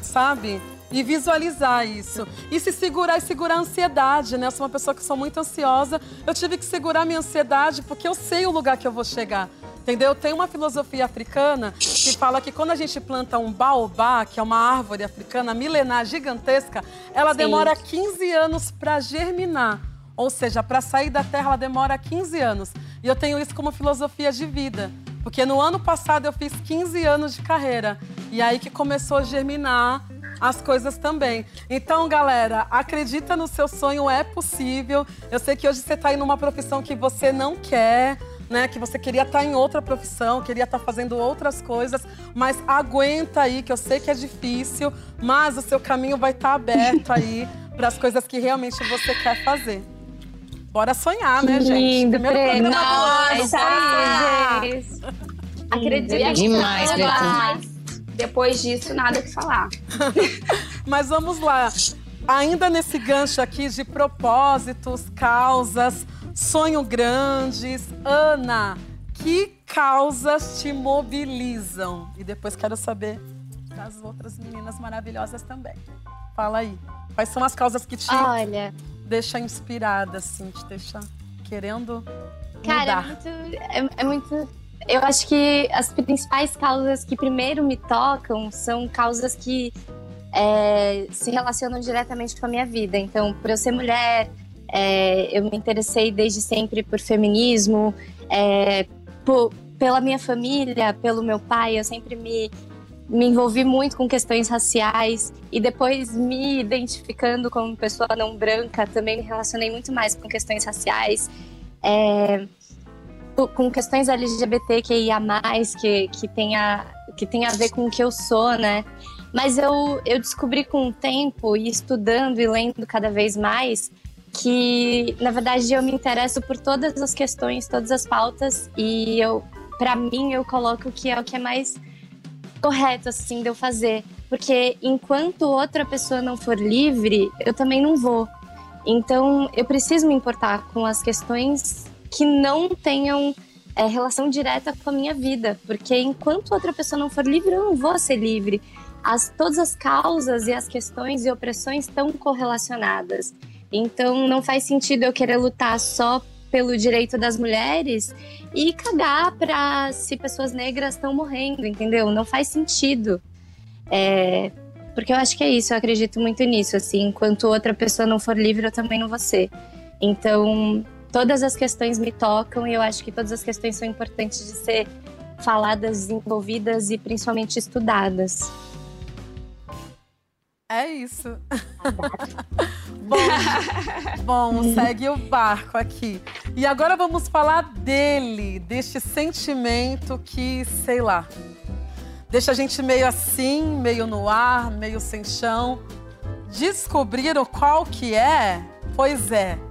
sabe? E visualizar isso. E se segurar e segurar a ansiedade, né? Eu sou uma pessoa que sou muito ansiosa. Eu tive que segurar minha ansiedade porque eu sei o lugar que eu vou chegar. Entendeu? Tem uma filosofia africana que fala que quando a gente planta um baobá, que é uma árvore africana milenar gigantesca, ela Sim. demora 15 anos para germinar. Ou seja, para sair da Terra ela demora 15 anos. E eu tenho isso como filosofia de vida. Porque no ano passado eu fiz 15 anos de carreira. E aí que começou a germinar as coisas também. Então, galera, acredita no seu sonho, é possível. Eu sei que hoje você está em uma profissão que você não quer. Né, que você queria estar tá em outra profissão, queria estar tá fazendo outras coisas, mas aguenta aí, que eu sei que é difícil, mas o seu caminho vai estar tá aberto aí para as coisas que realmente você quer fazer. Bora sonhar, né, gente? Lindo, Primeiro programa Nossa, do ano. gente. Acredito Demais, Mas depois disso, nada o que falar. Mas vamos lá. Ainda nesse gancho aqui de propósitos, causas, sonho grandes. Ana, que causas te mobilizam? E depois quero saber das outras meninas maravilhosas também. Fala aí. Quais são as causas que te Olha, deixam inspirada, assim, te deixam querendo cara, é mudar? muito, é, é muito. Eu acho que as principais causas que primeiro me tocam são causas que é, se relacionam diretamente com a minha vida. Então, por eu ser mulher, é, eu me interessei desde sempre por feminismo, é, por- pela minha família, pelo meu pai, eu sempre me, me envolvi muito com questões raciais e depois me identificando como pessoa não branca, também me relacionei muito mais com questões raciais. É, com questões LGBTQIA+, que, que, tem a, que tem a ver com o que eu sou, né? Mas eu, eu descobri com o tempo, e estudando e lendo cada vez mais, que, na verdade, eu me interesso por todas as questões, todas as pautas, e eu, para mim, eu coloco que é o que é mais correto, assim, de eu fazer. Porque enquanto outra pessoa não for livre, eu também não vou. Então, eu preciso me importar com as questões que não tenham é, relação direta com a minha vida, porque enquanto outra pessoa não for livre, eu não vou ser livre. As, todas as causas e as questões e opressões estão correlacionadas. Então, não faz sentido eu querer lutar só pelo direito das mulheres e cagar para se pessoas negras estão morrendo, entendeu? Não faz sentido. É, porque eu acho que é isso, eu acredito muito nisso, assim, enquanto outra pessoa não for livre, eu também não vou ser. Então, todas as questões me tocam e eu acho que todas as questões são importantes de ser faladas, envolvidas e principalmente estudadas. É isso. bom, bom, segue o barco aqui. E agora vamos falar dele, deste sentimento que, sei lá, deixa a gente meio assim, meio no ar, meio sem chão. Descobriram qual que é? Pois é.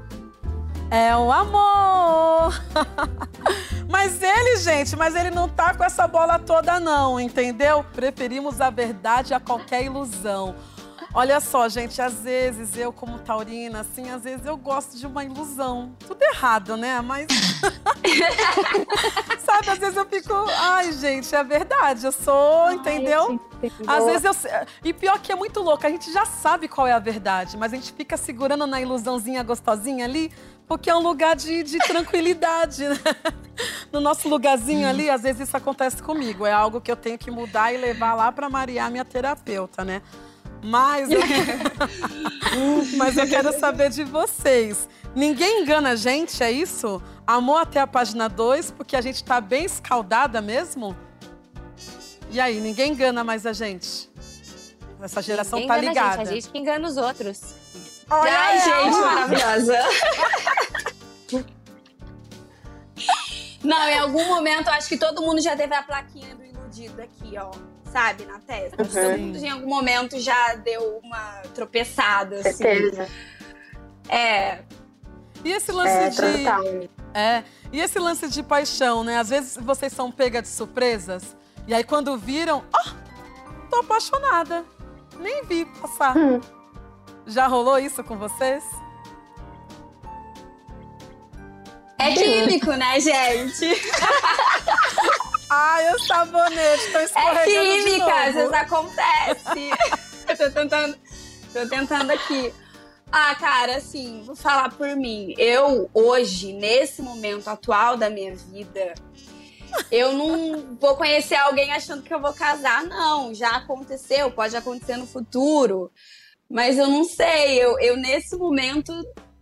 É o amor. mas ele, gente, mas ele não tá com essa bola toda não, entendeu? Preferimos a verdade a qualquer ilusão. Olha só, gente, às vezes eu, como taurina, assim, às vezes eu gosto de uma ilusão. Tudo errado, né? Mas. Sabe, às vezes eu fico. Ai, gente, é verdade, eu sou, entendeu? Às vezes eu. E pior que é muito louco, a gente já sabe qual é a verdade, mas a gente fica segurando na ilusãozinha gostosinha ali, porque é um lugar de, de tranquilidade, né? No nosso lugarzinho ali, às vezes isso acontece comigo. É algo que eu tenho que mudar e levar lá pra Maria, minha terapeuta, né? Mas eu... Mas eu quero saber de vocês. Ninguém engana a gente, é isso? Amor até a página 2, porque a gente tá bem escaldada mesmo? E aí, ninguém engana mais a gente? Essa geração Ninguém tá ligada. A gente, a gente que engana os outros. Olha Ai, ela! gente, maravilhosa. Não, em algum momento, eu acho que todo mundo já teve a plaquinha do iludido aqui, ó. Sabe, na testa. Que Todo mundo em algum momento já deu uma tropeçada, assim. Certeza. É, E esse lance É, de. total. É. E esse lance de paixão, né? Às vezes vocês são pega de surpresas. E aí quando viram, ó, tô apaixonada. Nem vi passar. Hum. Já rolou isso com vocês? é químico, né, gente? Ai, o sabonete, tô É escorregando de química, às vezes acontece. eu tô tentando, tô tentando aqui. Ah, cara, assim, vou falar por mim. Eu, hoje, nesse momento atual da minha vida, eu não vou conhecer alguém achando que eu vou casar, não. Já aconteceu, pode acontecer no futuro. Mas eu não sei, eu, eu nesse momento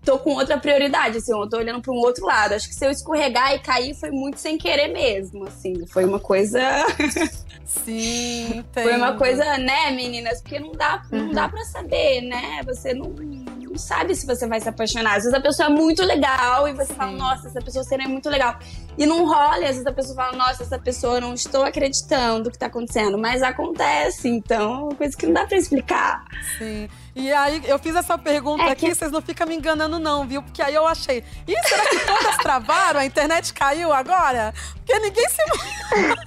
tô com outra prioridade, assim, eu tô olhando para um outro lado. Acho que se eu escorregar e cair foi muito sem querer mesmo, assim. Foi uma coisa. Sim, entendo. foi uma coisa, né, meninas? Porque não dá, não dá para saber, né? Você não, não sabe se você vai se apaixonar. Às vezes a pessoa é muito legal e você Sim. fala, nossa, essa pessoa seria muito legal. E não rola, e às vezes a pessoa fala, nossa, essa pessoa não estou acreditando que tá acontecendo. Mas acontece, então, é uma coisa que não dá pra explicar. Sim. E aí, eu fiz essa pergunta É aqui, que- vocês não ficam me enganando, não, viu? Porque aí eu achei. Ih, será que todas travaram? A internet caiu agora? Porque ninguém se.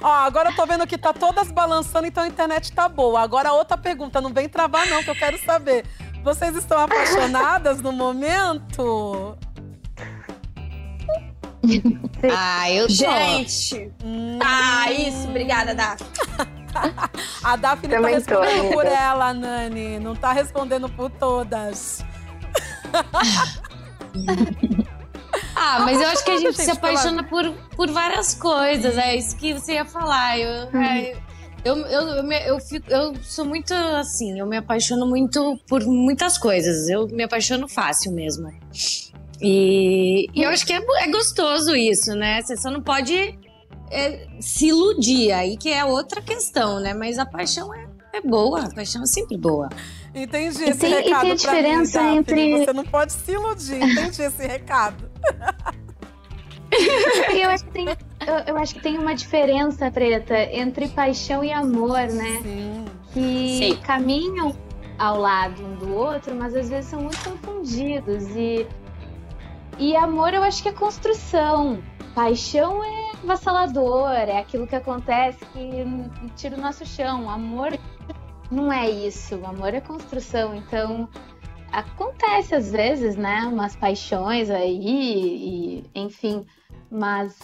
Ó, agora eu tô vendo que tá todas balançando, então a internet tá boa. Agora outra pergunta, não vem travar, não, que eu quero saber. Vocês estão apaixonadas no momento? Ah, eu tô. Gente! Hum, Ah, isso, obrigada, Daf. a Daphne tá Também tô, respondendo por amiga. ela, Nani. Não tá respondendo por todas. Ah, mas eu acho que a gente gente, se apaixona por, por várias coisas. É isso que você ia falar. Eu, é, eu, eu, eu, me- eu, fico, eu sou muito assim, eu me apaixono muito por muitas coisas. Eu me apaixono fácil mesmo. E, e eu acho que é, é gostoso isso, né? Você só não pode é, se iludir, aí que é outra questão, né? Mas a paixão é, é boa, a paixão é sempre boa. Entendi E esse tem- e tem recado mim, diferença Daphne. entre- Você não pode se iludir. Entendi esse recado. E eu acho que tem, eu, eu acho que tem uma diferença, Preta, entre paixão e amor, né? Sim. Que Sim. caminham ao lado um do outro, mas às vezes são muito confundidos. E, e amor eu acho que é construção. Paixão é avassalador, é aquilo que acontece que tira o nosso chão. Amor não é isso. Amor é construção. Então acontece às vezes, né? Umas paixões aí, e, enfim. Mas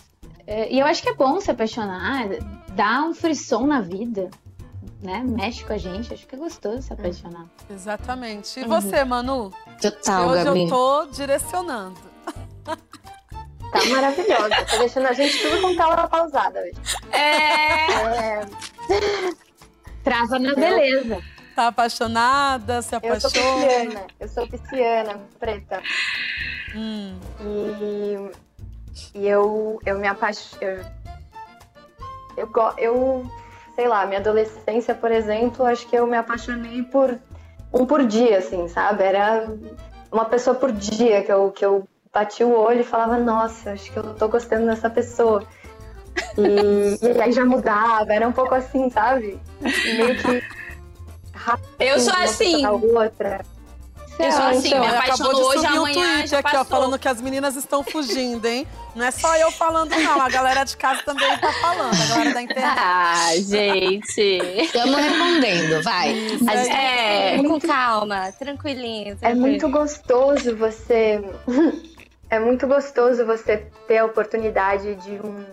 e eu acho que é bom se apaixonar, dá um frisson na vida, né? Mexe com a gente, acho que é gostoso se apaixonar. Exatamente. E Uhum. você, Manu? Total, Hoje Gabi. eu tô direcionando. Tá maravilhosa. Tá deixando a gente tudo com tela pausada hoje. É. É, Trava na beleza. Tá apaixonada? Se eu sou apaixona? pisciana. Eu sou pisciana, preta. Hum, E, e eu, eu me apaixono. Eu, eu, eu, sei lá, minha adolescência, por exemplo, acho que eu me apaixonei por um por dia, assim, sabe? Era uma pessoa por dia que eu, que eu bati o olho e falava, nossa, acho que eu tô gostando dessa pessoa. E, e aí já mudava, era um pouco assim, sabe? Meio que rápido, Eu sou assim. outra. Eu sou assim, então, me acabou apaixono de hoje, subir um tweet aqui, ó, falando que as meninas estão fugindo, hein? Não é só eu falando, não. A galera de casa também tá falando. A galera da internet. Ah, gente. Estamos respondendo, vai. Isso gente É. é, com calma, tranquilinho. É muito gostoso você. É muito gostoso você ter a oportunidade de um.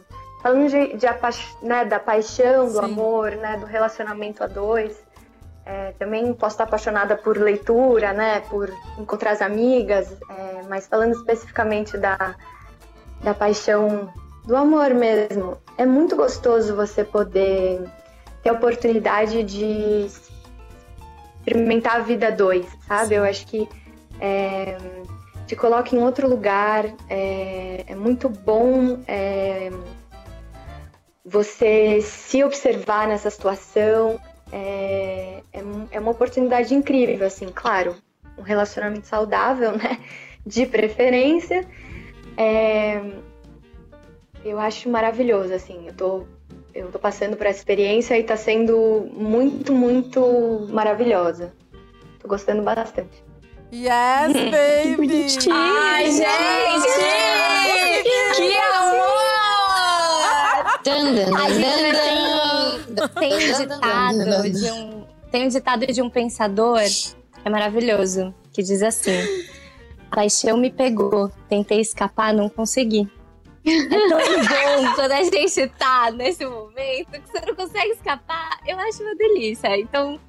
Falando de, de apa- né, da paixão, do Sim. amor, né, do relacionamento a dois. É, também posso estar apaixonada por leitura, né, por encontrar as amigas, é, mas falando especificamente da, da paixão do amor mesmo, é muito gostoso você poder ter a oportunidade de experimentar a vida dois, sabe? Eu acho que é, te coloca em outro lugar, é, é muito bom é, você se observar nessa situação, é, é, é uma oportunidade incrível, assim, claro, um relacionamento saudável, né? De preferência. É, eu acho maravilhoso, assim, eu tô, eu tô passando por essa experiência e tá sendo muito, muito maravilhosa. Tô gostando bastante. Yes, baby! Ai, gente! Que amor! Dan, tem um ditado de um tem um ditado de um pensador que é maravilhoso que diz assim: "A paixão me pegou, tentei escapar, não consegui". É tão bom quando a gente tá nesse momento que você não consegue escapar. Eu acho uma delícia. Então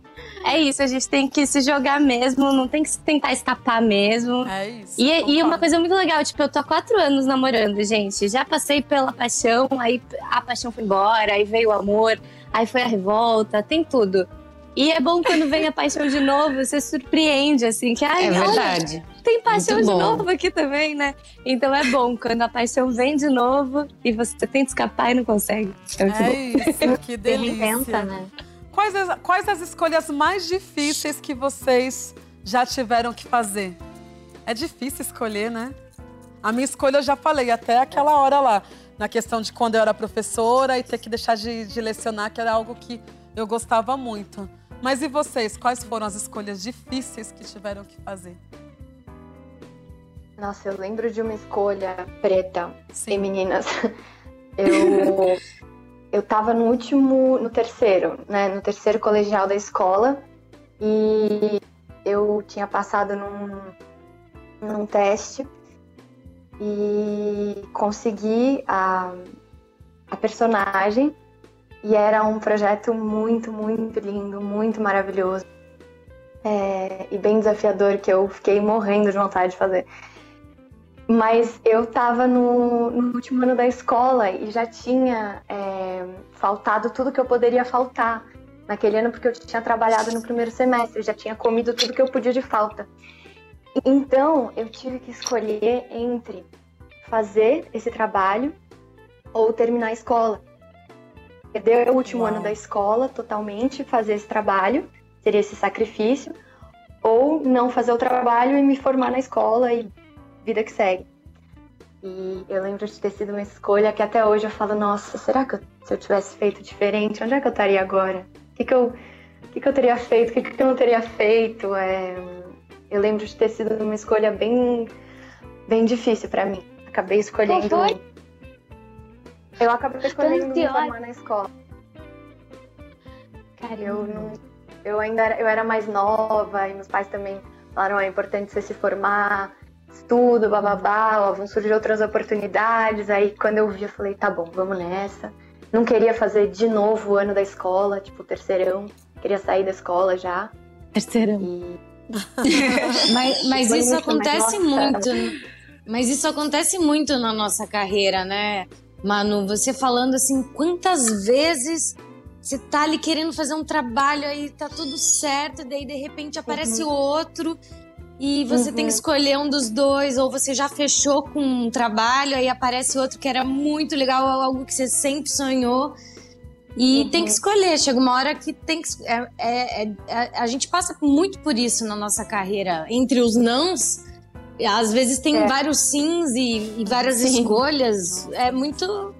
é isso, a gente tem que se jogar mesmo, não tem que tentar escapar mesmo. É isso. E, e uma concordo. coisa muito legal, tipo, eu tô há quatro anos namorando, gente. Já passei pela paixão, aí a paixão foi embora, aí veio o amor, aí foi a revolta, tem tudo. E é bom quando vem a paixão de novo, você surpreende, assim, que ai, É olha, verdade. tem paixão Muito de bom. novo aqui também, né? Então é bom quando a paixão vem de novo e você tenta escapar e não consegue. É muito bom. É isso, que delícia. reinventa, né? Quais as, quais as escolhas mais difíceis que vocês já tiveram que fazer? É difícil escolher, né? A minha escolha eu já falei, até aquela hora lá, na questão de quando eu era professora e ter que deixar de, de lecionar, que era algo que eu gostava muito. Mas e vocês, quais foram as escolhas difíceis que tiveram que fazer? Nossa, eu lembro de uma escolha preta. E Sim. meninas, eu eu tava no último, no terceiro, né, no terceiro colegial da escola e eu tinha passado num, num teste e consegui a, a personagem e era um projeto muito, muito lindo, muito maravilhoso é, e bem desafiador que eu fiquei morrendo de vontade de fazer. Mas eu estava no, no último ano da escola e já tinha é, faltado tudo que eu poderia faltar naquele ano, porque eu tinha trabalhado no primeiro semestre, já tinha comido tudo que eu podia de falta. Então eu tive que escolher entre fazer esse trabalho ou terminar a escola. Perder o último Uau. ano da escola totalmente, fazer esse trabalho, seria esse sacrifício, ou não fazer o trabalho e me formar na escola e vida que segue. E eu lembro de ter sido uma escolha que até hoje eu falo, nossa, será que eu- se eu tivesse feito diferente, onde é que eu estaria agora? O que, que, eu, o que, que eu teria feito? O que, que eu não teria feito? É, eu lembro de ter sido uma escolha bem, bem difícil pra mim. Acabei escolhendo. Qual foi? Eu acabei escolhendo me formar na escola. Eu Caramba. não, eu ainda era, eu era mais nova e meus pais também falaram, "Ah, é importante você se formar, estudo, bababá, ó, vão surgir outras oportunidades. Aí quando eu vi, eu falei, tá bom, vamos nessa. Não queria fazer de novo o ano da escola, tipo, terceirão. Queria sair da escola já. Terceirão. E Mas, mas isso acontece muito. Mas isso acontece muito na nossa carreira, né, Manu? Você falando assim, quantas vezes você tá ali querendo fazer um trabalho, aí tá tudo certo, daí de repente aparece outro e você tem que Uhum. escolher um dos dois, ou você já fechou com um trabalho, aí aparece outro que era muito legal, algo que você sempre sonhou. E tem que escolher, chega uma hora que tem que. é- é- é- é- a gente passa muito por isso na nossa carreira. Entre os nãos, às vezes tem É. vários sims e, e várias Sim. escolhas. É muito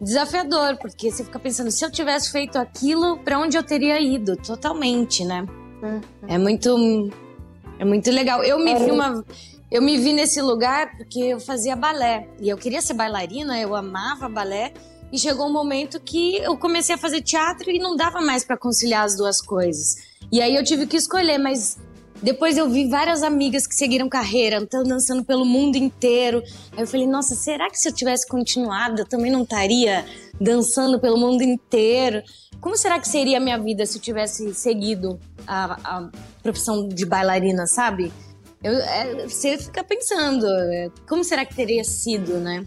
desafiador, porque você fica pensando, se eu tivesse feito aquilo, pra onde eu teria ido? Totalmente, né? Uhum. É muito. É muito legal. Eu me É. vi uma. Eu me vi nesse lugar porque eu fazia balé. E eu queria ser bailarina, eu amava balé. E chegou um momento que eu comecei a fazer teatro e não dava mais pra conciliar as duas coisas. E aí eu tive que escolher, mas depois eu vi várias amigas que seguiram carreira, estão dançando pelo mundo inteiro. Aí eu falei, nossa, será que se eu tivesse continuado, eu também não estaria dançando pelo mundo inteiro? Como será que seria a minha vida se eu tivesse seguido a, a profissão de bailarina, sabe? Eu, é, você fica pensando, é, como será que teria sido, né?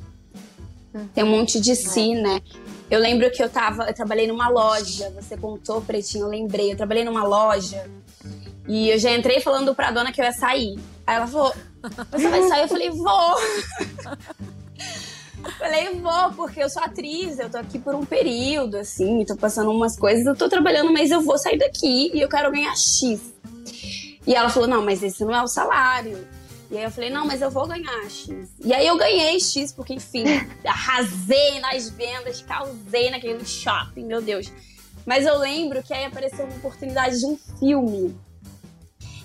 Tem um monte de si, né? Eu lembro que eu tava, eu trabalhei numa loja, você contou, Pretinho, eu lembrei. Eu trabalhei numa loja e eu já entrei falando pra dona que eu ia sair. Aí ela falou, você vai sair? Eu falei, vou. Falei, vou, porque eu sou atriz, eu tô aqui por um período, assim, tô passando umas coisas, eu tô trabalhando, mas eu vou sair daqui e eu quero ganhar X. E ela falou, não, mas esse não é o salário. E aí eu falei, não, mas eu vou ganhar X. E aí eu ganhei X, porque, enfim, arrasei nas vendas, causei naquele shopping, meu Deus. Mas eu lembro que aí apareceu uma oportunidade de um filme.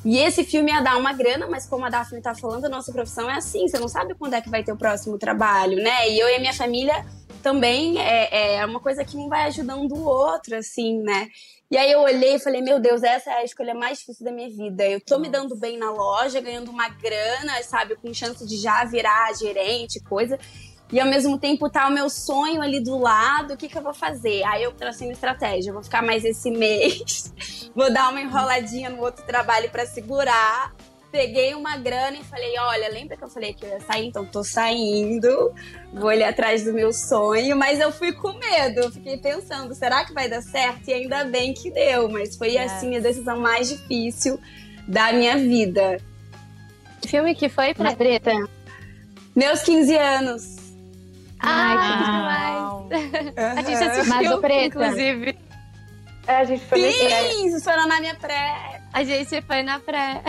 E esse filme ia dar uma grana, mas como a Daphne tá falando, a nossa profissão é assim, você não sabe quando é que vai ter o próximo trabalho, né? E eu e a minha família também é, é uma coisa que um vai ajudando o outro, assim, né? E aí eu olhei e falei, meu Deus, essa é a escolha mais difícil da minha vida. Eu tô me dando bem na loja, ganhando uma grana, sabe, com chance de já virar gerente, coisa. E ao mesmo tempo tá o meu sonho ali do lado, o que que eu vou fazer? Aí eu tracei uma estratégia, eu vou ficar mais esse mês, vou dar uma enroladinha no outro trabalho pra segurar. Peguei uma grana e falei, olha, lembra que eu falei que eu ia sair? Então tô saindo, vou ali atrás do meu sonho, mas eu fui com medo, fiquei pensando, será que vai dar certo? E ainda bem que deu, mas foi É. assim a decisão mais difícil da minha vida. filme que foi, Na Preta? preta. Meus 15 anos. Ai, que Uau. A gente assistiu, Mas, ô, Preta, inclusive. É, a gente foi Sim, na minha pré. A gente foi na pré.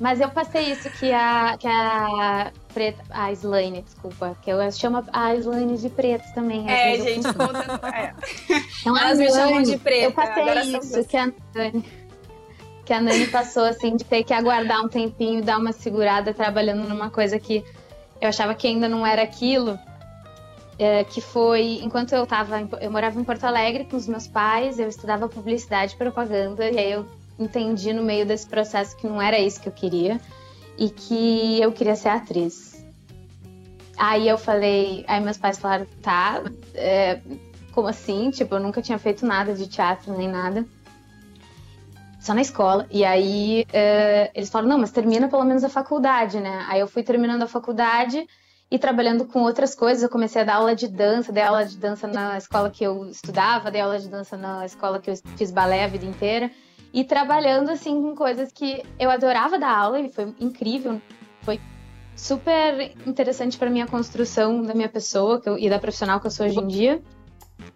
Mas eu passei isso que a, que a preta. A Slane, desculpa. Que eu chamo a Slane de preto também. É, gente, confundo. conta. É. Então, Elas me chamam de preta, Eu passei agora isso que a Nani, que a Nani passou, assim, de ter que aguardar um tempinho, dar uma segurada trabalhando numa coisa que eu achava que ainda não era aquilo. é, que foi enquanto eu tava, eu morava em Porto Alegre com os meus pais, eu estudava publicidade e propaganda, e aí eu entendi no meio desse processo que não era isso que eu queria e que eu queria ser atriz. Aí eu falei, aí meus pais falaram, tá, é, como assim? Tipo, eu nunca tinha feito nada de teatro nem nada. Só na escola. E aí é, eles falaram, não, mas termina pelo menos a faculdade, né? Aí eu fui terminando a faculdade e trabalhando com outras coisas. Eu comecei a dar aula de dança, dei aula de dança na escola que eu estudava, dei aula de dança na escola que eu fiz balé a vida inteira. E trabalhando, assim, com coisas que eu adorava dar aula e foi incrível. Foi super interessante para minha construção da minha pessoa eu- e da profissional que eu sou hoje em dia.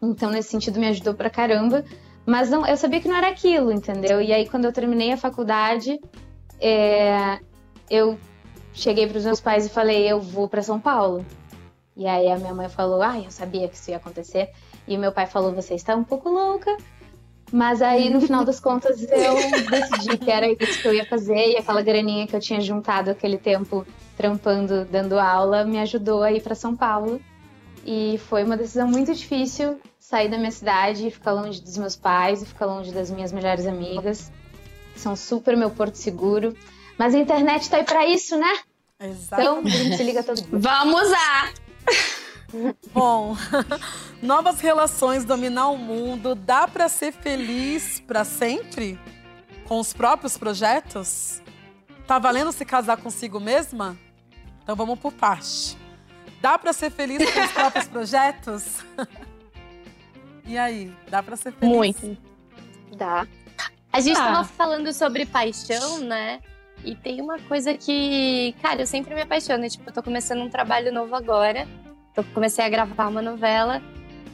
Então, nesse sentido, me ajudou pra caramba. Mas não, eu sabia que não era aquilo, entendeu? E aí, quando eu terminei a faculdade, é, eu cheguei para os meus pais e falei: eu vou para São Paulo. E aí a minha mãe falou: ah, eu sabia que isso ia acontecer. E meu pai falou: você está um pouco louca. Mas aí, no final das contas, eu decidi que era isso que eu ia fazer. E aquela graninha que eu tinha juntado aquele tempo trampando, dando aula, me ajudou a ir para São Paulo. E foi uma decisão muito difícil sair da minha cidade e ficar longe dos meus pais e ficar longe das minhas melhores amigas. São super meu porto seguro. Mas a internet tá aí pra isso, né? Exato. Então a gente se liga todo dia. Vamos lá! Bom, novas relações dominar o mundo. Dá pra ser feliz pra sempre? Com os próprios projetos? Tá valendo se casar consigo mesma? Então vamos por parte. Dá pra ser feliz com os próprios projetos? E aí, dá pra ser feliz? Muito. Dá. A gente Ah. tava falando sobre paixão, né? E tem uma coisa que, cara, eu sempre me apaixono. Tipo, eu tô começando um trabalho novo agora. Eu comecei a gravar uma novela.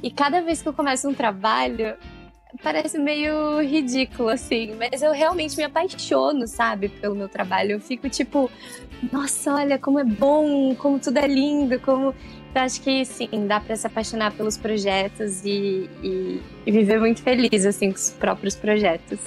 E cada vez que eu começo um trabalho, parece meio ridículo, assim. Mas eu realmente me apaixono, sabe, pelo meu trabalho. Eu fico tipo, nossa, olha como é bom, como tudo é lindo, como. Então, acho que sim, dá pra se apaixonar pelos projetos e, e, e viver muito feliz, assim, com os próprios projetos.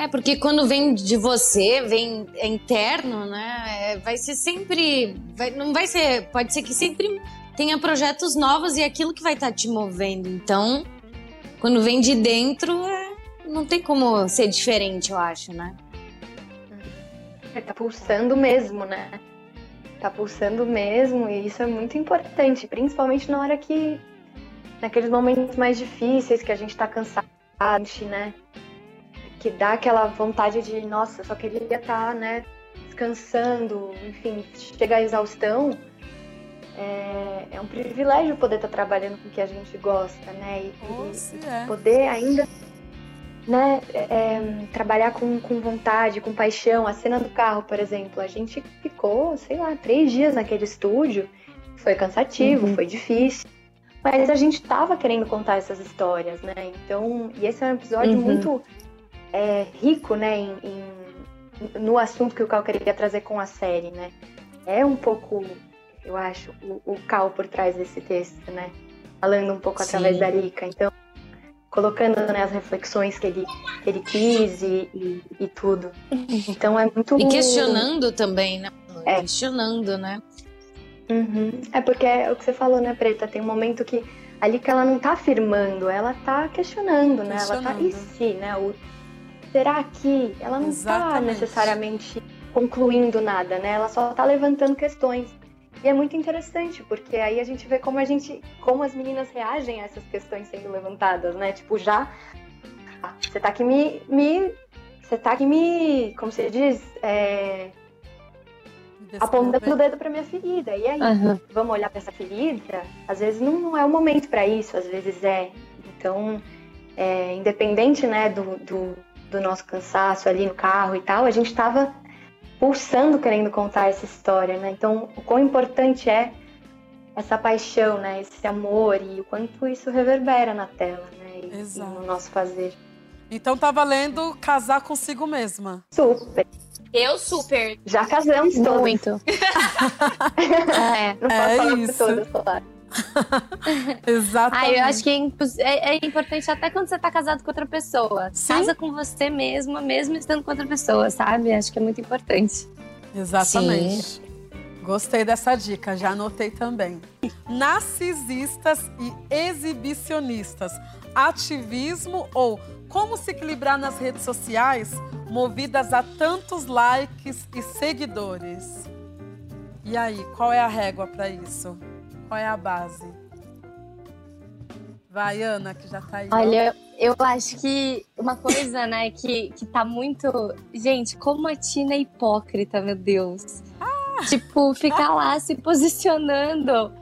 É, porque quando vem de você, vem é interno, né? é, vai ser sempre. vai- não vai ser. Pode ser que sempre tenha projetos novos e aquilo que vai estar te movendo. Então, quando vem de dentro, é, não tem como ser diferente, eu acho, né? É, Tá pulsando mesmo, né? Tá pulsando mesmo e isso é muito importante, principalmente na hora que. naqueles momentos mais difíceis que a gente tá cansado, né? Que dá aquela vontade de, nossa, só queria estar, né, descansando, enfim, chega à exaustão. É, é um privilégio poder estar trabalhando com o que a gente gosta, né? E, Ou e- é. poder ainda né, é, trabalhar com, com vontade, com paixão. A cena do carro, por exemplo, a gente ficou, sei lá, três dias naquele estúdio. Foi cansativo, Uhum. foi difícil. Mas a gente tava querendo contar essas histórias, né? Então, e esse é um episódio Uhum. muito é, rico, né, em, em- no assunto que o Cal queria trazer com a série, né? É um pouco, eu acho, o, o Cal por trás desse texto, né? Falando um pouco Sim. através da Lika. Então, colocando né, as reflexões que ele, que ele quis e, e, e tudo. Então é muito. E questionando também, né? É. Questionando, né? Uhum. É porque é o que você falou, né, Preta? Tem um momento que ali que ela não tá afirmando, ela tá questionando, né? Ela tá. E Questionando. se, né? O, será que? Ela não tá Exatamente. necessariamente concluindo nada, né? Ela só tá levantando questões. E é muito interessante, porque aí a gente vê como a gente. como as meninas reagem a essas questões sendo levantadas, né? Tipo, já. Você tá aqui me. me você tá aqui me. Como se diz? É, apontando o dedo pra minha ferida. E aí? Aham. vamos olhar para essa ferida, às vezes não, não é o momento para isso, às vezes é. Então, é, independente né, do, do, do nosso cansaço ali no carro e tal, a gente estava pulsando querendo contar essa história, né? Então, o quão importante é essa paixão, né? Esse amor e o quanto isso reverbera na tela, né? E, e no nosso fazer. Então tá valendo casar consigo mesma. Super. Eu super. Já casamos todos. Muito. é. Não posso É falar isso. por todas, claro. Exatamente. Ah, eu acho que é, é- é importante até quando você tá casado com outra pessoa. Sim. Casa com você mesma, mesmo estando com outra pessoa, sabe? Acho que é muito importante. Exatamente. Gostei dessa dica, já anotei também. Narcisistas e exibicionistas. Ativismo ou como se equilibrar nas redes sociais movidas a tantos likes e seguidores? E aí, qual é a régua para isso? Qual é a base? Vai, Ana, que já tá aí. Olha, eu acho que uma coisa, né, que, que tá muito. Gente, como a Tina é hipócrita, meu Deus. Tipo, ficar lá se posicionando.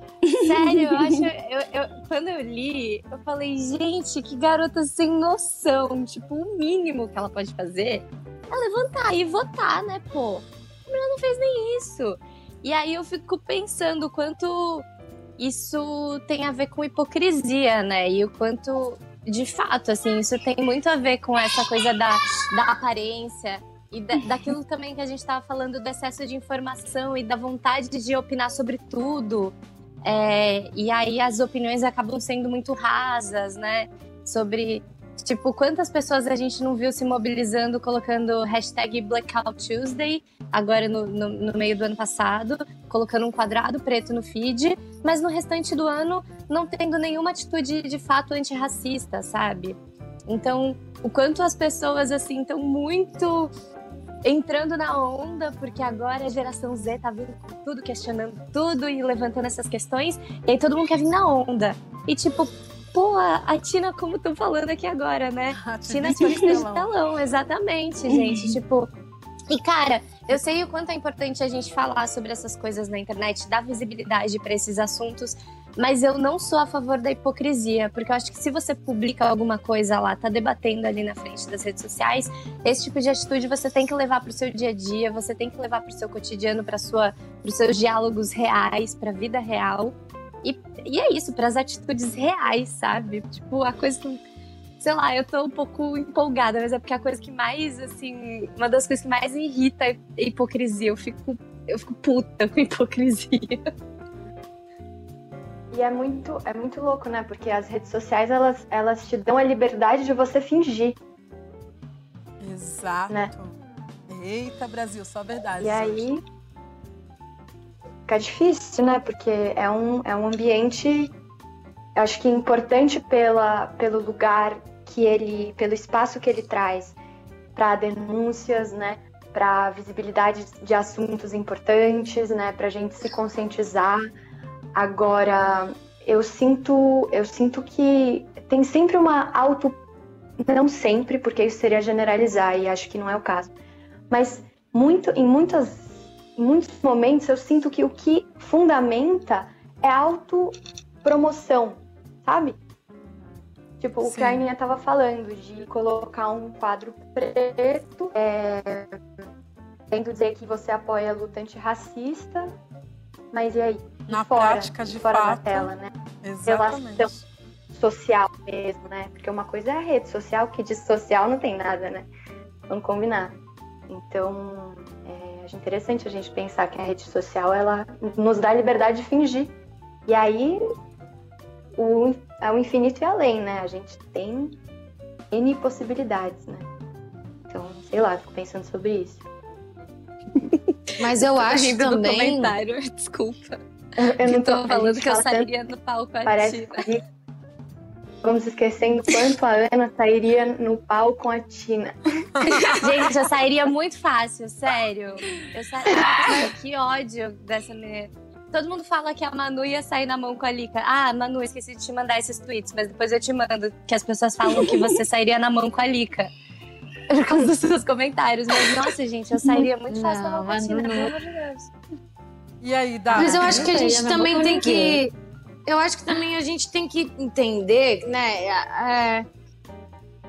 Sério, eu acho. Eu, eu- quando eu li, eu falei, gente, que garota sem noção. Tipo, o mínimo que ela pode fazer é levantar e votar, né, pô? A mulher não fez nem isso. E aí eu fico pensando quanto isso tem a ver com hipocrisia, né? E o quanto, de fato, assim, isso tem muito a ver com essa coisa da, da aparência e da- daquilo também que a gente estava falando do excesso de informação e da vontade de opinar sobre tudo. É, e aí as opiniões acabam sendo muito rasas, né? Sobre, tipo, quantas pessoas a gente não viu se mobilizando, colocando hashtag Blackout Tuesday, agora no, no, no meio do ano passado, colocando um quadrado preto no feed, mas no restante do ano não tendo nenhuma atitude de fato antirracista, sabe? Então, o quanto as pessoas, assim, estão muito entrando na onda, porque agora a geração Z tá vindo com tudo, questionando tudo e levantando essas questões, e aí todo mundo quer vir na onda. E tipo, pô, a a Tina, como estão falando aqui agora, né? Tina Ativista de telão. telão, exatamente, gente. tipo. E, cara, eu sei o quanto é importante a gente falar sobre essas coisas na internet, dar visibilidade para esses assuntos, mas eu não sou a favor da hipocrisia, porque eu acho que se você publica alguma coisa lá, tá debatendo ali na frente das redes sociais, esse tipo de atitude você tem que levar pro seu dia a dia, você tem que levar pro seu cotidiano, para sua, pros seus diálogos reais, pra vida real. E, e é isso, pras atitudes reais, sabe? Tipo, a coisa que sei lá, eu tô um pouco empolgada, mas é porque a coisa que mais, assim, uma das coisas que mais irrita é a hipocrisia. Eu fico, eu fico puta com hipocrisia. E é muito, é muito louco, né? Porque as redes sociais, elas, elas te dão a liberdade de você fingir. Exato. Né? Eita, Brasil, só verdade. E aí fica difícil, né? Porque é um, é um ambiente, acho que importante pela, pelo lugar que ele, pelo espaço que ele traz para denúncias, né? Para visibilidade de assuntos importantes, né? Para a gente se conscientizar. Agora, eu sinto, eu sinto que tem sempre uma auto, não sempre, porque isso seria generalizar e acho que não é o caso. Mas muito, em muitas muitos momentos eu sinto que o que fundamenta é autopromoção, sabe? Tipo, o que a Sim. Aninha tava falando, de colocar um quadro preto, é, tendo dizer que você apoia a luta antirracista, mas e aí? E Na fora, prática, de fora da fato. tela, né? Exatamente. Relação. Social mesmo, né? Porque uma coisa é a rede social, que de social não tem nada, né? Vamos combinar. Então, é, acho interessante a gente pensar que a rede social, ela nos dá a liberdade de fingir. E aí, o, é o infinito e além, né? A gente tem N possibilidades, né? Então, sei lá, fico pensando sobre isso. Mas eu acho do também. comentário, desculpa. Eu Eu tô a falando que eu sairia no palco a Parece vamos esquecendo quanto a Ana sairia no pau com a Tina. Gente, eu sairia muito fácil, sério. Eu sairia. Nossa, que ódio dessa mulher. Todo mundo fala que a Manu ia sair na mão com a Lika. Ah, Manu, esqueci de te mandar esses tweets, mas depois eu te mando. Que as pessoas falam que você sairia na mão com a Lika. Por causa dos seus comentários. Mas, nossa, gente, eu sairia muito fácil na mão com a Não, Tina, Manu pelo não. amor de Deus. E aí, Dá? Mas eu acho que a não gente não também tem ninguém. que. Eu acho que também a gente tem que entender, né? é,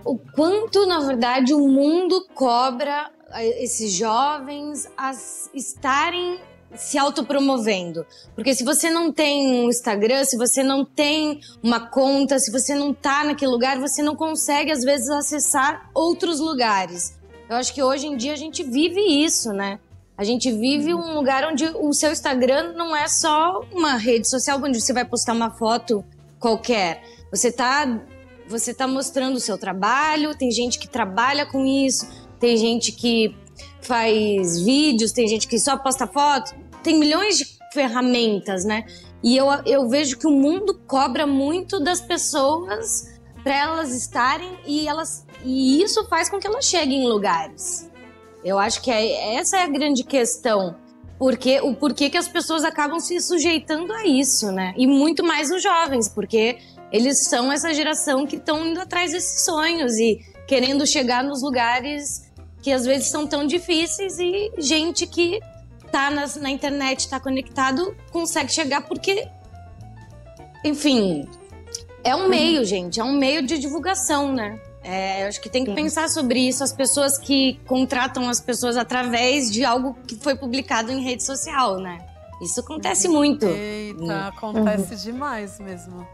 o quanto, na verdade, o mundo cobra eh, esses jovens a estarem se autopromovendo. Porque se você não tem um Instagram, se você não tem uma conta, se você não tá naquele lugar, você não consegue, às vezes, acessar outros lugares. Eu acho que hoje em dia a gente vive isso, né? A gente vive um lugar onde o seu Instagram não é só uma rede social onde você vai postar uma foto qualquer. Você tá, você tá mostrando o seu trabalho, tem gente que trabalha com isso, tem gente que faz vídeos, tem gente que só posta foto, tem milhões de ferramentas, né? E eu, eu vejo que o mundo cobra muito das pessoas para elas estarem e elas e isso faz com que elas cheguem em lugares. Eu acho que é, essa é a grande questão. Porque, o porquê que as pessoas acabam se sujeitando a isso, né? E muito mais os jovens, porque eles são essa geração que estão indo atrás desses sonhos e querendo chegar nos lugares que às vezes são tão difíceis e gente que tá nas, na internet, tá conectado, consegue chegar porque, enfim, é um meio, gente, é um meio de divulgação, né? É, eu acho que tem que Sim. pensar sobre isso. As pessoas que contratam as pessoas através de algo que foi publicado em rede social, né? Isso acontece uhum. muito. Eita, uhum. acontece uhum. demais mesmo.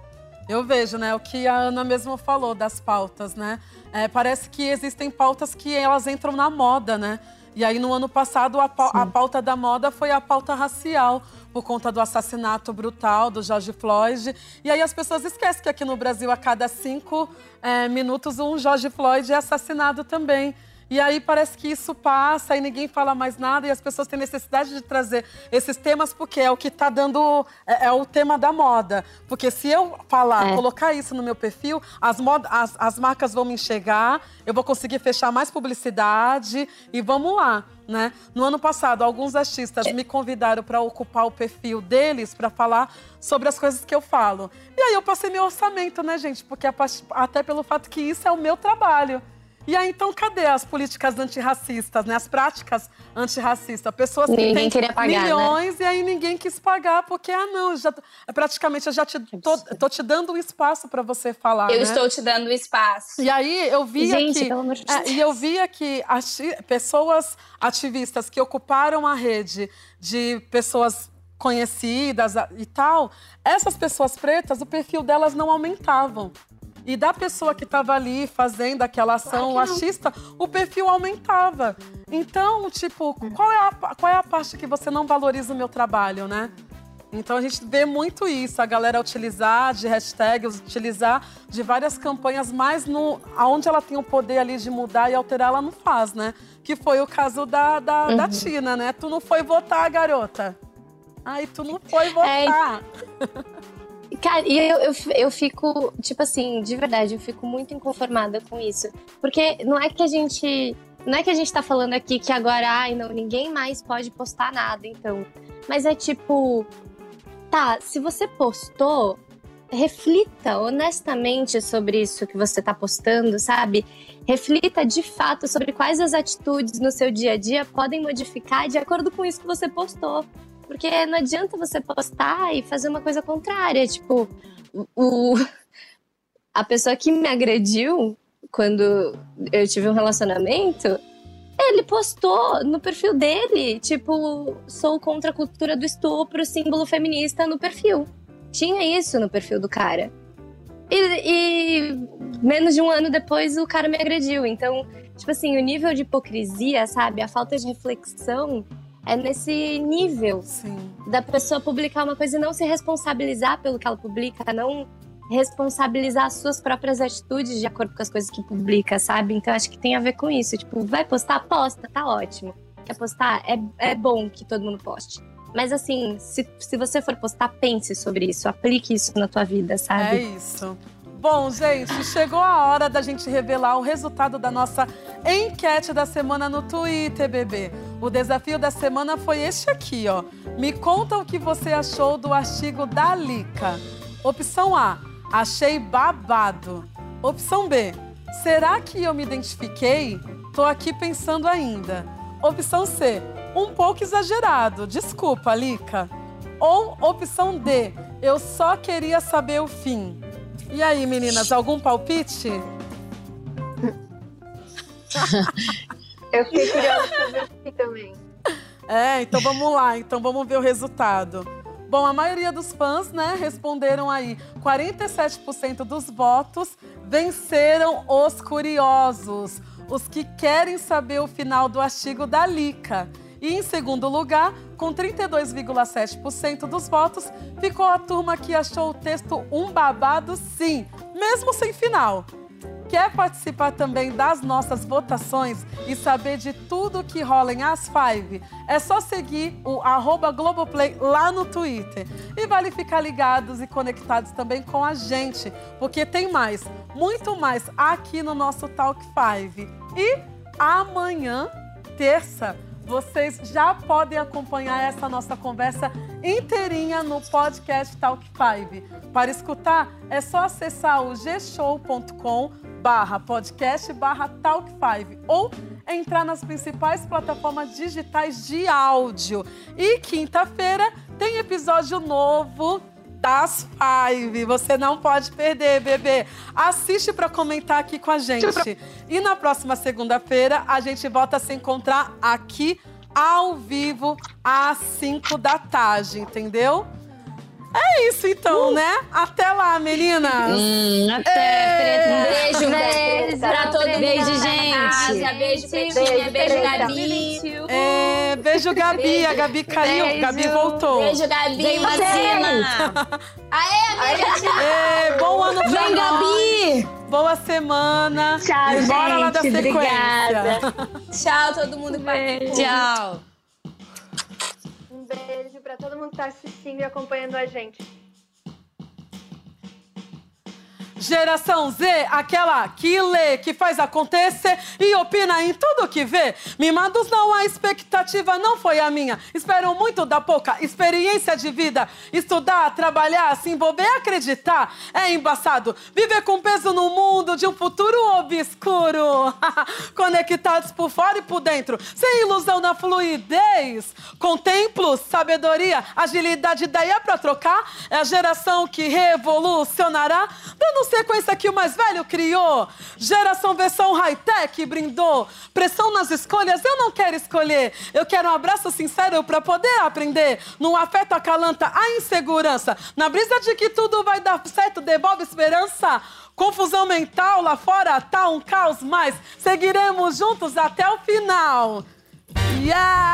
Eu vejo, né, o que a Ana mesmo falou das pautas, né? É, parece que existem pautas que elas entram na moda, né? E aí, no ano passado, a, a pauta da moda foi a pauta racial, por conta do assassinato brutal do George Floyd. E aí as pessoas esquecem que aqui no Brasil, a cada cinco é, minutos, um George Floyd é assassinado também. E aí parece que isso passa e ninguém fala mais nada e as pessoas têm necessidade de trazer esses temas porque é o que está dando é, é, o tema da moda. Porque se eu falar, é. colocar isso no meu perfil, as, mod, as, as marcas vão me enxergar, eu vou conseguir fechar mais publicidade e vamos lá. Né? No ano passado, alguns artistas me convidaram para ocupar o perfil deles para falar sobre as coisas que eu falo. E aí eu passei meu orçamento, né, gente? Porque até pelo fato que isso é o meu trabalho. E aí, então, cadê as políticas antirracistas, né? As práticas antirracistas? Pessoas que ninguém têm pagar, né? milhões né? e aí ninguém quis pagar, porque, ah, não, já, praticamente eu já te, tô, tô te dando um espaço para você falar. Eu né? estou te dando espaço. E aí eu via Gente, que. Pelo amor de Deus. É, e eu via que pessoas ativistas que ocuparam a rede de pessoas conhecidas e tal, essas pessoas pretas, o perfil delas não aumentavam. E da pessoa que estava ali fazendo aquela ação achista, o perfil aumentava. Então, tipo, qual é, a, qual é a parte que você não valoriza o meu trabalho, né? Então a gente vê muito isso, a galera utilizar de hashtags, utilizar de várias campanhas, mas no, aonde ela tem o poder ali de mudar e alterar, ela não faz, né? Que foi o caso da, da, uhum. da Tina, né? Tu não foi votar, garota. Ai, tu não foi é, votar. É... Cara, e eu, eu, eu fico, tipo assim, de verdade, eu fico muito inconformada com isso. Porque não é que a gente. Não é que a gente tá falando aqui que agora, ai, não, ninguém mais pode postar nada, então. Mas é tipo. Tá, se você postou, reflita honestamente sobre isso que você tá postando, sabe? Reflita de fato sobre quais as atitudes no seu dia a dia podem modificar de acordo com isso que você postou. Porque não adianta você postar e fazer uma coisa contrária. Tipo, o, a pessoa que me agrediu quando eu tive um relacionamento, ele postou no perfil dele, tipo, sou contra a cultura do estupro, símbolo feminista no perfil. Tinha isso no perfil do cara. E, e, menos de um ano depois o cara me agrediu. Então, tipo assim, o nível de hipocrisia, sabe? A falta de reflexão é nesse nível Sim. da pessoa publicar uma coisa e não se responsabilizar pelo que ela publica, não responsabilizar as suas próprias atitudes de acordo com as coisas que publica, sabe? Então acho que tem a ver com isso. Tipo, vai postar? Posta, tá ótimo. Quer postar? É, é bom que todo mundo poste. Mas assim, se, se você for postar, pense sobre isso, aplique isso na tua vida, sabe? É isso. Bom, gente, chegou a hora da gente revelar o resultado da nossa enquete da semana no Twitter, bebê. O desafio da semana foi este aqui, ó. Me conta o que você achou do artigo da Lica. Opção A, achei babado. Opção B, será que eu me identifiquei? Tô aqui pensando ainda. Opção C, um pouco exagerado. Desculpa, Lica. Ou opção D, eu só queria saber o fim. E aí, meninas, algum palpite? Eu fiquei curiosa aqui também. É, então vamos lá, então vamos ver o resultado. Bom, a maioria dos fãs, né, responderam aí. 47% dos votos venceram os curiosos, os que querem saber o final do artigo da Lica. E em segundo lugar, com 32,7% dos votos, ficou a turma que achou o texto um babado sim, mesmo sem final. Quer participar também das nossas votações e saber de tudo que rola em As Five? É só seguir o arroba Globoplay lá no Twitter. E vale ficar ligados e conectados também com a gente, porque tem mais, muito mais aqui no nosso Talk Five. E amanhã, terça, vocês já podem acompanhar essa nossa conversa inteirinha no podcast Talk 5. Para escutar, é só acessar o gshow.com barra podcast barra Talk 5 ou entrar nas principais plataformas digitais de áudio. E quinta-feira tem episódio novo das Five. Você não pode perder, bebê. Assiste para comentar aqui com a gente. E na próxima segunda-feira a gente volta a se encontrar aqui ao vivo às 5 da tarde, entendeu? É isso então, né? Até lá, meninas. Hum, até, É. Beijo, beijo pra todo mundo Beijo, gente. Beijo, Pretinha. Beijo, Gabi. É, beijo, Gabi. A Gabi caiu. Beijo. Gabi voltou. Beijo, Gabi. Vem vacina. Aê, amiga. É, bom ano pra Vem, nós. Gabi. Boa semana. Tchau, E bora lá da gente. sequência. Obrigada. Tchau, todo mundo. participou. Tchau. Um beijo pra todo mundo que tá assistindo e acompanhando a gente. Geração Z, aquela que lê, que faz acontecer e opina em tudo que vê. Mimados não, a expectativa não foi a minha. Espero muito da pouca experiência de vida. Estudar, trabalhar, se envolver, acreditar. É embaçado. Viver com peso no mundo de um futuro obscuro. Conectados por fora e por dentro. Sem ilusão na fluidez. Contemplo, sabedoria, agilidade, ideia pra trocar. É a geração que revolucionará. Dando sequência que o mais velho criou. Geração versão high-tech brindou. Pressão nas escolhas, eu não quero escolher. Eu quero um abraço sincero pra poder aprender. No afeto acalanta a insegurança. Na brisa de que tudo vai dar certo, devolve esperança. Confusão mental lá fora tá um caos, mas seguiremos juntos até o final. Yeah!